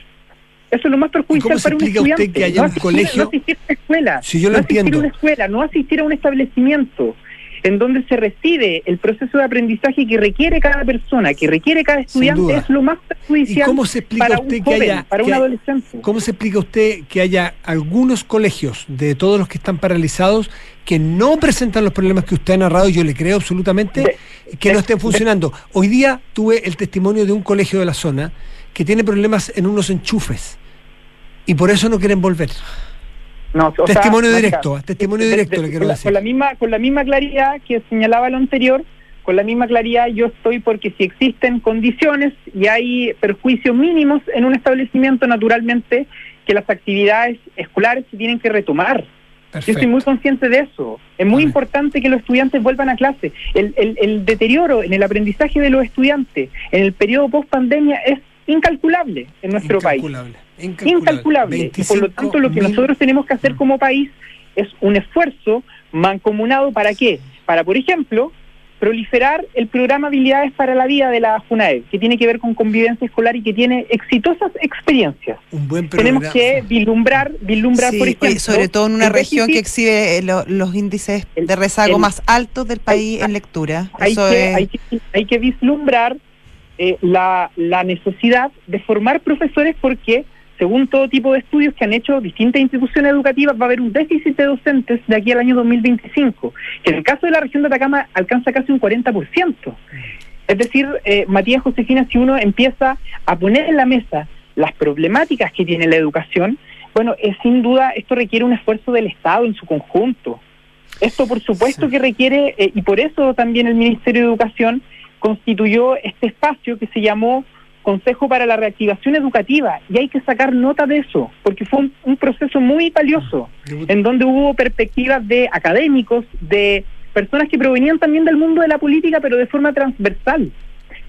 Eso es lo más perjudicial para un usted estudiante. que haya no un asistir- colegio- No asistir a una escuela. Si yo lo no asistir a una escuela, no asistir a un establecimiento en donde se reside el proceso de aprendizaje que requiere cada persona, que requiere cada estudiante, es lo más ¿Y perjudicial cómo se explica para usted un que joven, haya... para que un hay- adolescente. ¿Cómo se explica usted que haya algunos colegios de todos los que están paralizados que no presentan los problemas que usted ha narrado? y Yo le creo absolutamente De- que no estén funcionando. Hoy día tuve el testimonio de un colegio de la zona que tiene problemas en unos enchufes y por eso no quieren volver. No, o sea, Testimonio directo, testimonio de- directo de- le quiero con la, decir. Con la, misma, con la misma claridad que señalaba lo anterior, con la misma claridad yo estoy porque si existen condiciones y hay perjuicios mínimos en un establecimiento, naturalmente que las actividades escolares se tienen que retomar. Yo estoy muy consciente de eso. Es muy importante que los estudiantes vuelvan a clase. El, el- el deterioro en el aprendizaje de los estudiantes en el periodo post pandemia es incalculable en nuestro país. Incalculable, Incalculable. Y por lo tanto, lo que 25.000 nosotros tenemos que hacer Mm. como país es un esfuerzo mancomunado para qué? Para, por ejemplo, proliferar el programa Habilidades para la Vida de la FUNAED, que tiene que ver con convivencia escolar y que tiene exitosas experiencias. un buen programa. Tenemos que vislumbrar, vislumbrar Sí, por ejemplo, sobre todo en una región que exhibe eh, lo- los índices El- de rezago el- más altos del país hay- en lectura. hay Eso que, es- hay que, hay que vislumbrar eh, la, la necesidad de formar profesores porque, según todo tipo de estudios que han hecho distintas instituciones educativas, va a haber un déficit de docentes de aquí al año 2025, que en el caso de la región de Atacama alcanza casi un 40%. Es decir, eh, Matías Josefina, si uno empieza a poner en la mesa las problemáticas que tiene la educación, bueno, es sin duda esto requiere un esfuerzo del Estado en su conjunto. Esto, por supuesto, Sí. que requiere, eh, y por eso también el Ministerio de Educación constituyó este espacio que se llamó Consejo para la Reactivación Educativa, y hay que sacar nota de eso, porque fue un, un proceso muy valioso, en donde hubo perspectivas de académicos, de personas que provenían también del mundo de la política, pero de forma transversal.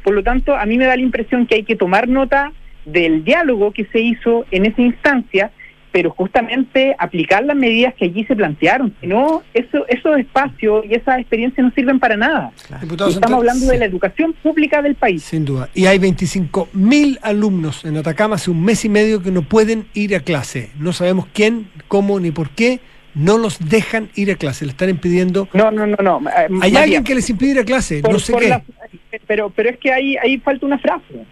Por lo tanto, a mí me da la impresión que hay que tomar nota del diálogo que se hizo en esa instancia, pero justamente aplicar las medidas que allí se plantearon. Si no, eso, esos espacios y esas experiencias no sirven para nada. Diputado Estamos hablando sí. de la educación pública del país. Sin duda. Y hay 25.000 alumnos en Atacama hace un mes y medio que no pueden ir a clase. No sabemos quién, cómo ni por qué. No los dejan ir a clase. Le están impidiendo. No, no, no, no. eh, Hay alguien que les impide ir a clase. por- no sé qué. la- pero, pero es que ahí, ahí falta una frase.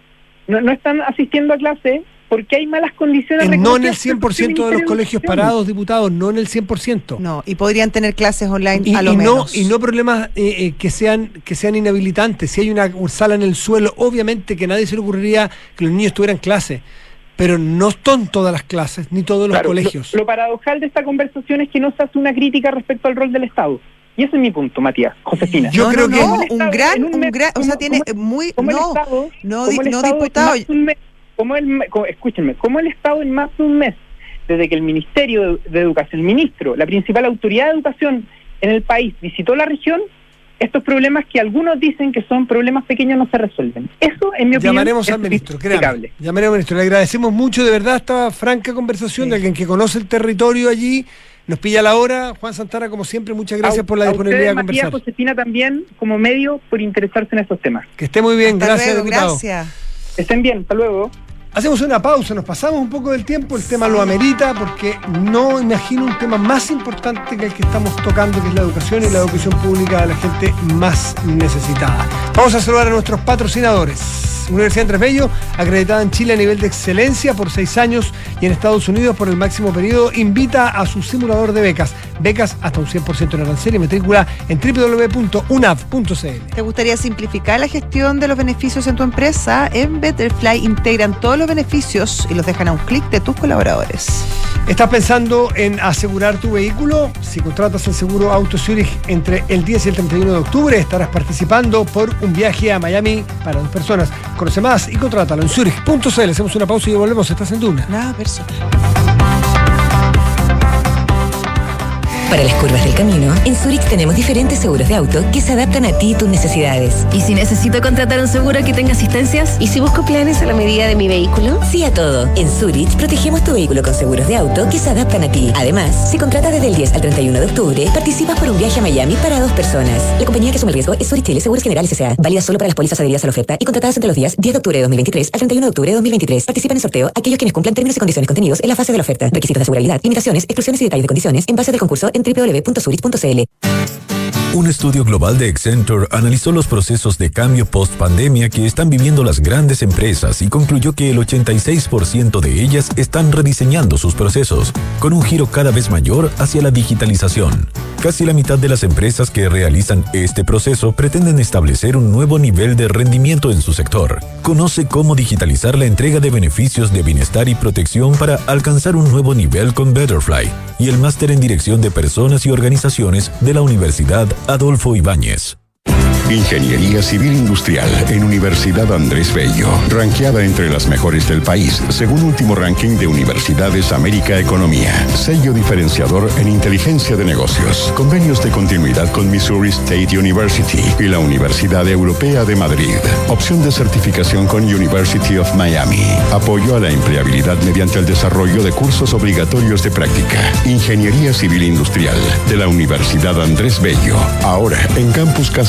No, no están asistiendo a clase porque hay malas condiciones. Eh, no en el reconocidas por 100% de los colegios parados, diputados, no en el 100%. No, y podrían tener clases online Y, a lo y no, menos. y no problemas eh, eh, que sean que sean inhabilitantes. Si hay una sala en el suelo, obviamente que a nadie se le ocurriría que los niños tuvieran clase. Pero no son todas las clases, ni todos los Claro, colegios. Lo, lo paradojal de esta conversación es que no se hace una crítica respecto al rol del Estado. Y ese es mi punto, Matías, Josefina. Yo no, creo no, que- no, un un Estado- gran, un gran, o sea, tiene como- muy, no, Estado, no, no diputado. De como el, escúchenme, como el Estado en más de un mes, desde que el Ministerio de, de Educación, el ministro, la principal autoridad de educación en el país, visitó la región, estos problemas que algunos dicen que son problemas pequeños no se resuelven. Eso, en mi opinión, Llamaremos es al ministro, créame. Llamaremos al ministro. Le agradecemos mucho, de verdad, esta franca conversación Sí. de alguien que conoce el territorio allí. Nos pilla la hora. Juan Santana, como siempre, muchas gracias A- por la a disponibilidad de ustedes, Matías, conversar. Josefina también, como medio, por interesarse en estos temas. Que esté muy bien, Hasta gracias, luego, diputado. gracias. Estén bien, hasta luego. Hacemos una pausa, nos pasamos un poco del tiempo, el tema lo amerita porque no imagino un tema más importante que el que estamos tocando, que es la educación y la educación pública de la gente más necesitada. Vamos a saludar a nuestros patrocinadores. Universidad Andrés Bello, acreditada en Chile a nivel de excelencia por seis años y en Estados Unidos por el máximo periodo, invita a su simulador de becas. Becas hasta un 100% en arancel y matrícula en www.unav.cl. ¿Te gustaría simplificar la gestión de los beneficios en tu empresa? En Betterfly integran todos los beneficios y los dejan a un clic de tus colaboradores. ¿Estás pensando en asegurar tu vehículo? Si contratas el seguro Auto Zurich entre el 10 y el 31 de octubre, estarás participando por un viaje a Miami para dos personas. Conoce más y contrátalo en zurich.cl. Hacemos una pausa y volvemos. Estás en Duna. Nada personal. Para las curvas del camino, en Zurich tenemos diferentes seguros de auto que se adaptan a ti y tus necesidades. ¿Y si necesito contratar un seguro que tenga asistencias? ¿Y si busco planes a la medida de mi vehículo? Sí a todo. En Zurich protegemos tu vehículo con seguros de auto que se adaptan a ti. Además, si contratas desde el 10 al 31 de octubre, participas por un viaje a Miami para dos personas. La compañía que asume el riesgo es Zurich Chile Seguros Generales S.A. Válida solo para las pólizas adheridas a la oferta y contratadas entre los días 10 de octubre de 2023 al 31 de octubre de 2023. Participan en el sorteo aquellos quienes cumplan términos y condiciones contenidos en la fase de la oferta. Requisitos de asegurabilidad, limitaciones, exclusiones y detalles de condiciones en base del concurso en www.zurich.cl. Un estudio global de Accenture analizó los procesos de cambio post-pandemia que están viviendo las grandes empresas y concluyó que el 86% de ellas están rediseñando sus procesos, con un giro cada vez mayor hacia la digitalización. Casi la mitad de las empresas que realizan este proceso pretenden establecer un nuevo nivel de rendimiento en su sector. Conoce cómo digitalizar la entrega de beneficios de bienestar y protección para alcanzar un nuevo nivel con Betterfly y el máster en dirección de personas y organizaciones de la Universidad Adolfo Ibáñez. Ingeniería Civil Industrial en Universidad Andrés Bello, ranqueada entre las mejores del país, según último ranking de Universidades América Economía. Sello diferenciador en inteligencia de negocios. Convenios de continuidad con Missouri State University y la Universidad Europea de Madrid. Opción de certificación con University of Miami. Apoyo a la empleabilidad mediante el desarrollo de cursos obligatorios de práctica. Ingeniería Civil Industrial de la Universidad Andrés Bello. Ahora en Campus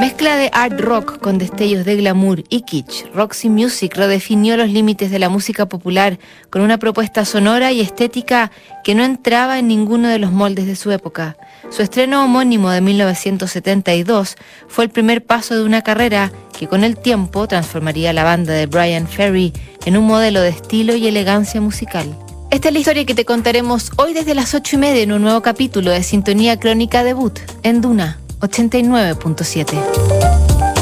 Mezcla de art rock con destellos de glamour y kitsch. Roxy Music redefinió los límites de la música popular con una propuesta sonora y estética que no entraba en ninguno de los moldes de su época. Su estreno homónimo de 1972 fue el primer paso de una carrera que con el tiempo transformaría la banda de Brian Ferry en un modelo de estilo y elegancia musical. Esta es la historia que te contaremos hoy desde las 8 y media en un nuevo capítulo de Sintonía Crónica Debut en Duna 89.7.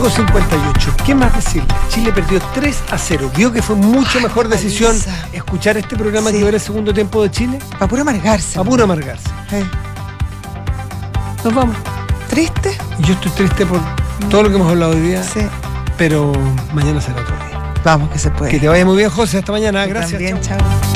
con 58. ¿Qué más decirle? Chile perdió 3 a 0. ¿Vio que fue mucho mejor decisión paliza. escuchar este programa Sí. que ver el segundo tiempo de Chile? Para puro amargarse. A puro amargarse. Eh, Nos vamos. ¿Triste? Yo estoy triste por todo lo que hemos hablado hoy día, Sí. pero mañana será otro día. Vamos, que se puede. Que te vaya muy bien, José. Hasta mañana. Gracias. También, Chao. chao.